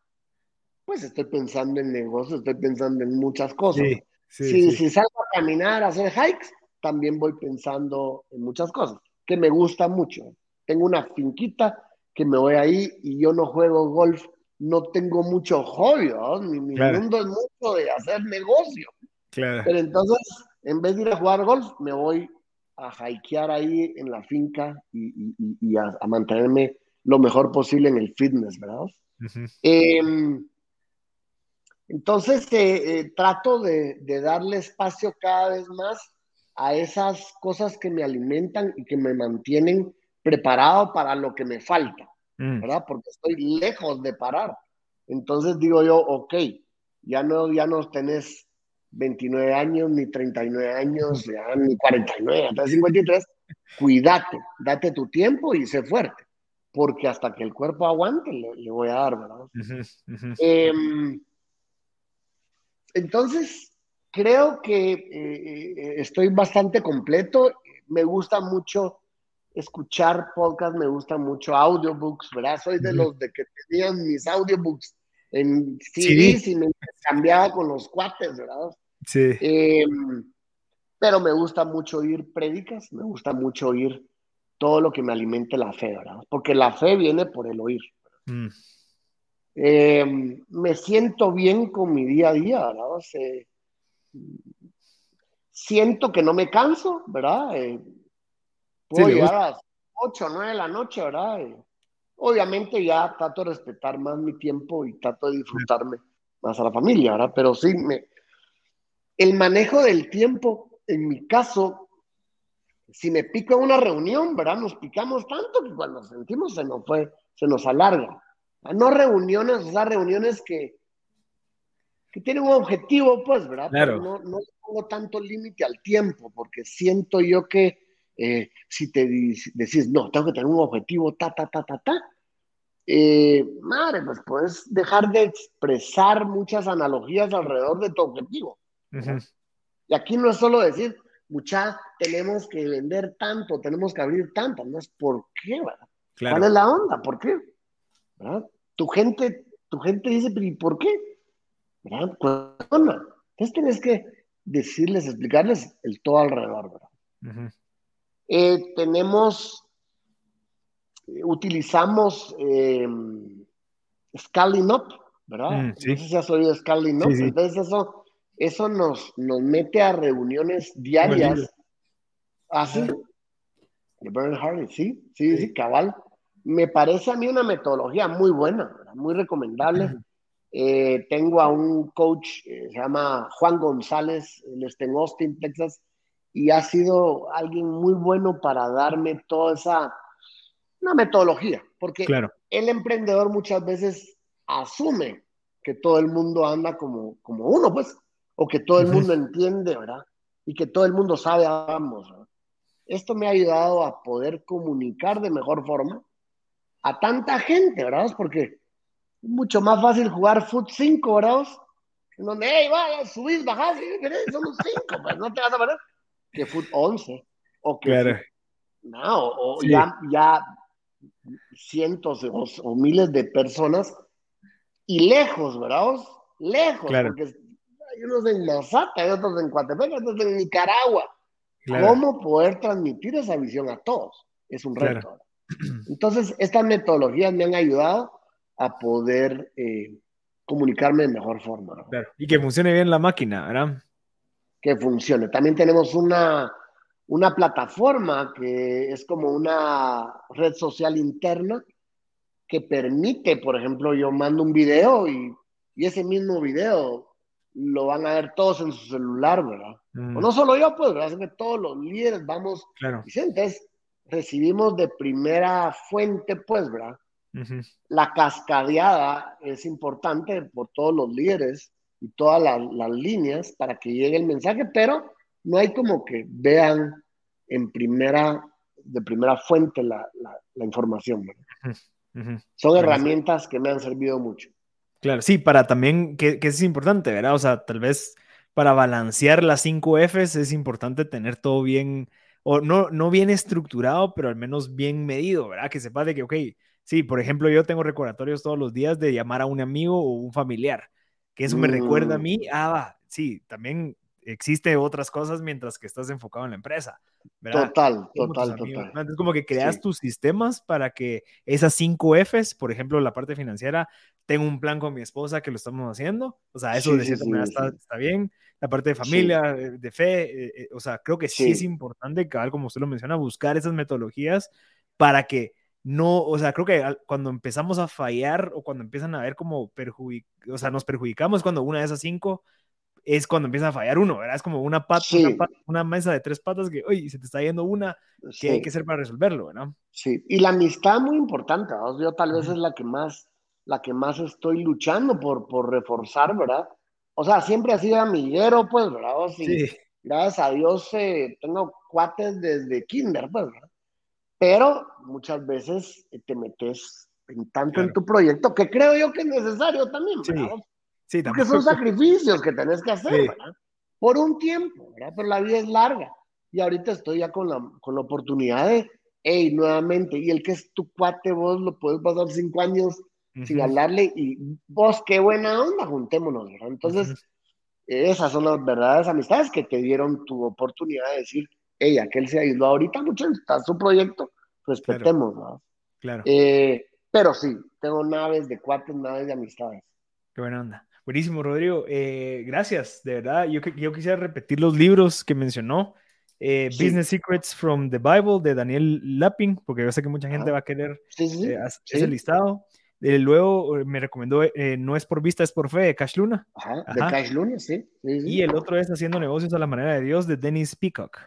pues estoy pensando en negocios, estoy pensando en muchas cosas. Sí, si, si salgo a caminar, a hacer hikes, también voy pensando en muchas cosas que me gustan mucho tengo una finquita que me voy ahí y yo no juego golf, no tengo mucho hobby, mi, mundo es mucho de hacer negocio. Claro. Pero entonces, en vez de ir a jugar golf, me voy a hikear ahí en la finca y, a, mantenerme lo mejor posible en el fitness, ¿verdad? Em, entonces, eh, eh, trato de, de, darle espacio cada vez más a esas cosas que me alimentan y que me mantienen preparado para lo que me falta, mm. ¿verdad? Porque estoy lejos de parar. Entonces digo yo, ok, ya no, ya no tenés 29 años, ni 39 años, ya, ni 49, hasta 53. Cuídate, date tu tiempo y sé fuerte, porque hasta que el cuerpo aguante le, voy a dar, ¿verdad? Em, entonces, creo que eh, eh, estoy bastante completo. Me gusta mucho escuchar podcast, me gusta mucho audiobooks, ¿verdad? Soy de los de que tenían mis audiobooks en CDs y me cambiaba con los cuates, ¿verdad? Sí. Em, pero me gusta mucho oír prédicas, me gusta mucho oír todo lo que me alimente la fe, ¿verdad? Porque la fe viene por el oír. Mm. Em, me siento bien con mi día a día, ¿verdad? siento que no me canso, ¿verdad? Eh, puedo llegar a las 8 o 9 de la noche, ¿verdad? Eh, obviamente ya trato de respetar más mi tiempo y trato de disfrutarme más a la familia, ¿verdad? Pero sí, me, el manejo del tiempo, en mi caso, si me pico en una reunión, ¿verdad? Nos picamos tanto que cuando sentimos se nos fue, se nos alarga. No reuniones, o sea, reuniones que, que tienen un objetivo, pues, ¿verdad? Claro. no, no pongo tanto límite al tiempo, porque siento yo que eh, si te decís, no, tengo que tener un objetivo, ta, ta, ta, ta, ta, eh, madre, pues puedes dejar de expresar muchas analogías alrededor de tu objetivo. Y aquí no es solo decir, mucha, tenemos que vender tanto, tenemos que abrir tanto, no es por qué, ¿verdad? ¿Cuál es la onda? ¿Por qué? Tu gente, tu gente dice, ¿y por qué? ¿Verdad? Entonces tienes que decirles, explicarles el todo alrededor, ¿verdad? Eh, tenemos, utilizamos eh, Scaling Up, ¿verdad? Mm, sí. No sé si has oído Scaling Up. Entonces eso, eso nos, nos mete a reuniones diarias. Así. Ah, de Bernard Hardy, sí, sí, sí, cabal. Me parece a mí una metodología muy buena, muy recomendable. Eh, tengo a un coach, se llama Juan González, él está en Austin, Texas, y ha sido alguien muy bueno para darme toda esa una metodología, porque el emprendedor muchas veces asume que todo el mundo anda como, como uno, pues, o que todo el mundo entiende, ¿verdad? Y que todo el mundo sabe ambos. Esto me ha ayudado a poder comunicar de mejor forma a tanta gente, ¿verdad? Porque es mucho más fácil jugar Foot 5, ¿verdad? En donde, hey, va, subís, bajás, somos 5, pues no te vas a parar que fue 11 o que no, o ya, ya cientos o, miles de personas y lejos, ¿verdad? Lejos, porque hay unos en Lozata, hay otros en Coatepec, otros en Nicaragua. ¿Cómo poder transmitir esa visión a todos? Es un reto. Entonces, estas metodologías me han ayudado a poder eh, comunicarme de mejor forma. Y que funcione bien la máquina, ¿verdad? Que funcione. También tenemos una, una plataforma que es como una red social interna que permite, por ejemplo, yo mando un video y, y ese mismo video lo van a ver todos en su celular, ¿verdad? Mm. O no solo yo, pues, ¿verdad? que todos los líderes vamos. Claro. Entonces, recibimos de primera fuente, pues, ¿verdad? La cascadeada es importante por todos los líderes y todas las líneas para que llegue el mensaje, pero no hay como que vean en primera, de primera fuente la, la, información. Son herramientas que me han servido mucho. Claro, sí, para también, que, que, es importante, ¿verdad? O sea, tal vez para balancear las 5 Fs es importante tener todo bien, o no, no bien estructurado, pero al menos bien medido, ¿verdad? Que sepas de que, ok, sí, por ejemplo, yo tengo recordatorios todos los días de llamar a un amigo o un familiar que eso me recuerda a mm. mí, ah, va, sí, también existe otras cosas mientras que estás enfocado en la empresa. Total, total, total. Es como que creas tus sistemas para que esas cinco Fs, por ejemplo, la parte financiera, tengo un plan con mi esposa que lo estamos haciendo, o sea, eso de cierta manera está, bien. La parte de familia, de fe, eh, eh, o sea, creo que sí, es importante, como usted lo menciona, buscar esas metodologías para que no, o sea, creo que cuando empezamos a fallar o cuando empiezan a ver como perjudic o sea, nos perjudicamos cuando una de esas cinco es cuando empieza a fallar uno, ¿verdad? Es como una pata, una, mesa de tres patas que, oye, se te está yendo una, que hay que hacer para resolverlo, ¿verdad? Sí, y la amistad muy importante, Yo tal vez es la que más, la que más estoy luchando por, por reforzar, ¿verdad? o sea, siempre ha sido amiguero, pues, ¿verdad? sí. Gracias a Dios eh, tengo cuates desde kinder, pues, ¿verdad? Pero muchas veces te metes en tanto en tu proyecto que creo yo que es necesario también, ¿verdad? Sí, también. Porque son sacrificios que tenés que hacer, ¿verdad? Por un tiempo, ¿verdad? Pero la vida es larga. Y ahorita estoy ya con la, con la oportunidad de, hey, nuevamente, y el que es tu cuate, vos lo puedes pasar cinco años sin hablarle y vos, qué buena onda, juntémonos, ¿verdad? Entonces, esas son las verdaderas amistades que te dieron tu oportunidad de decir, hey, aquel se ha ido ahorita, mucho está su proyecto, respetemos, ¿no? Claro. Eh, pero sí, tengo naves de cuates, naves de amistades. Qué buena onda. Buenísimo, Rodrigo. Eh, gracias, de verdad. Yo, yo quisiera repetir los libros que mencionó. Eh, Business Secrets from the Bible de Daniel Lapping, porque yo sé que mucha gente va a querer sí, hacer ese listado. Eh, luego me recomendó No es por vista, es por fe, de Cash Luna. Ajá, de Cash Luna, sí, Y el otro es Haciendo negocios a la manera de Dios, de Dennis Peacock.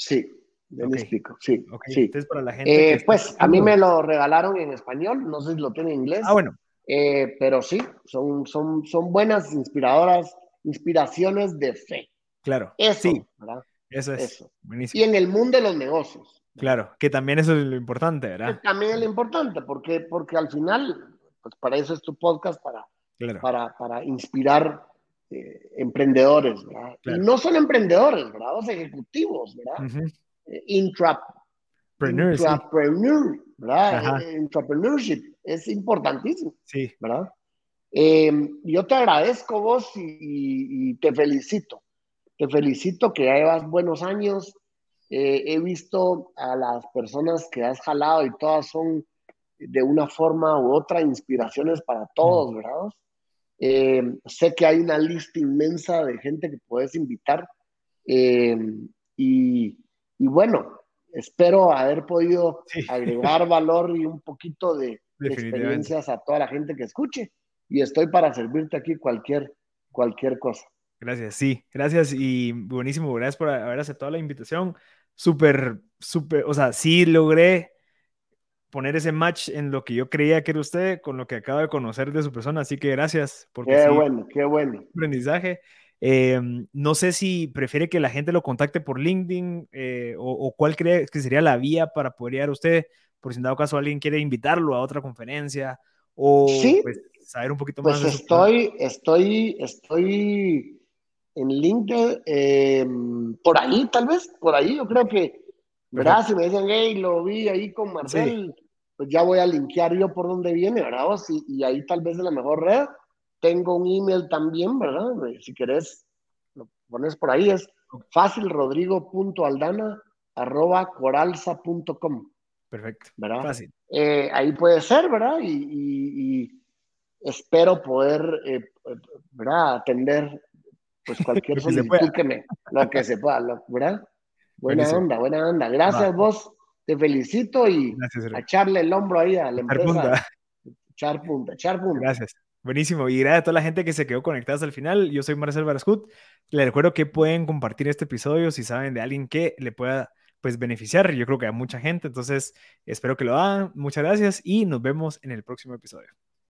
Sí, Dennis Peacock, sí. sí. Entonces, para la gente. pues a mí me lo regalaron en español, no sé si lo tiene en inglés. Ah, bueno. pero sí, son, son, son buenas, inspiradoras, inspiraciones de fe. Claro. Eso, sí. ¿verdad? Eso es. Buenísimo. Y en el mundo de los negocios. Claro, que también eso es lo importante, ¿verdad? también es lo importante, porque, porque al final, pues para eso es tu podcast, para, para, para inspirar eh, emprendedores, ¿verdad? Y no son emprendedores, ¿verdad? Los ejecutivos, ¿verdad? Eh, intrapreneur, ¿verdad? Eh, entrepreneurship es importantísimo, sí. ¿verdad? yo te agradezco vos y, y, te felicito. Te felicito que llevas buenos años, eh, he visto a las personas que has jalado y todas son de una forma u otra inspiraciones para todos, ¿verdad? Eh, sé que hay una lista inmensa de gente que puedes invitar eh, y, y, bueno, espero haber podido agregar valor y un poquito de, experiencias a toda la gente que escuche y estoy para servirte aquí cualquier, cualquier cosa. Gracias, sí, gracias y buenísimo, gracias por haber aceptado la invitación. Súper, súper, o sea, sí logré poner ese match en lo que yo creía que era usted con lo que acabo de conocer de su persona, así que gracias. Porque qué bueno, qué bueno. Aprendizaje. Em, no sé si prefiere que la gente lo contacte por LinkedIn eh, o, cuál cree que sería la vía para poder llegar a usted, por si en dado caso alguien quiere invitarlo a otra conferencia o pues, saber un poquito más. Pues estoy, estoy, estoy en LinkedIn, eh, por ahí tal vez, por ahí yo creo que, ¿verdad? Si me dicen, hey, lo vi ahí con Marcel, pues ya voy a linkear yo por donde viene, ¿verdad? y ahí tal vez es la mejor red. Tengo un email también, ¿verdad? Si querés, lo pones por ahí, es fácilrodrigo.aldana arroba coralza.com. Perfecto. ¿verdad? Fácil. Eh, ahí puede ser, ¿verdad? Y, espero poder, eh, ¿verdad? Atender pues cualquier solicitud que me, lo que se pueda, ¿verdad? Buena onda, buena onda. Gracias vos, te felicito y a echarle el hombro ahí a la empresa. Punta. Echar punta, echar punta. Gracias. Buenísimo. Y gracias a toda la gente que se quedó conectada hasta el final. Yo soy Marcel Barascut. Les recuerdo que pueden compartir este episodio si saben de alguien que le pueda pues beneficiar. Yo creo que a mucha gente. Entonces, espero que lo hagan. Muchas gracias y nos vemos en el próximo episodio.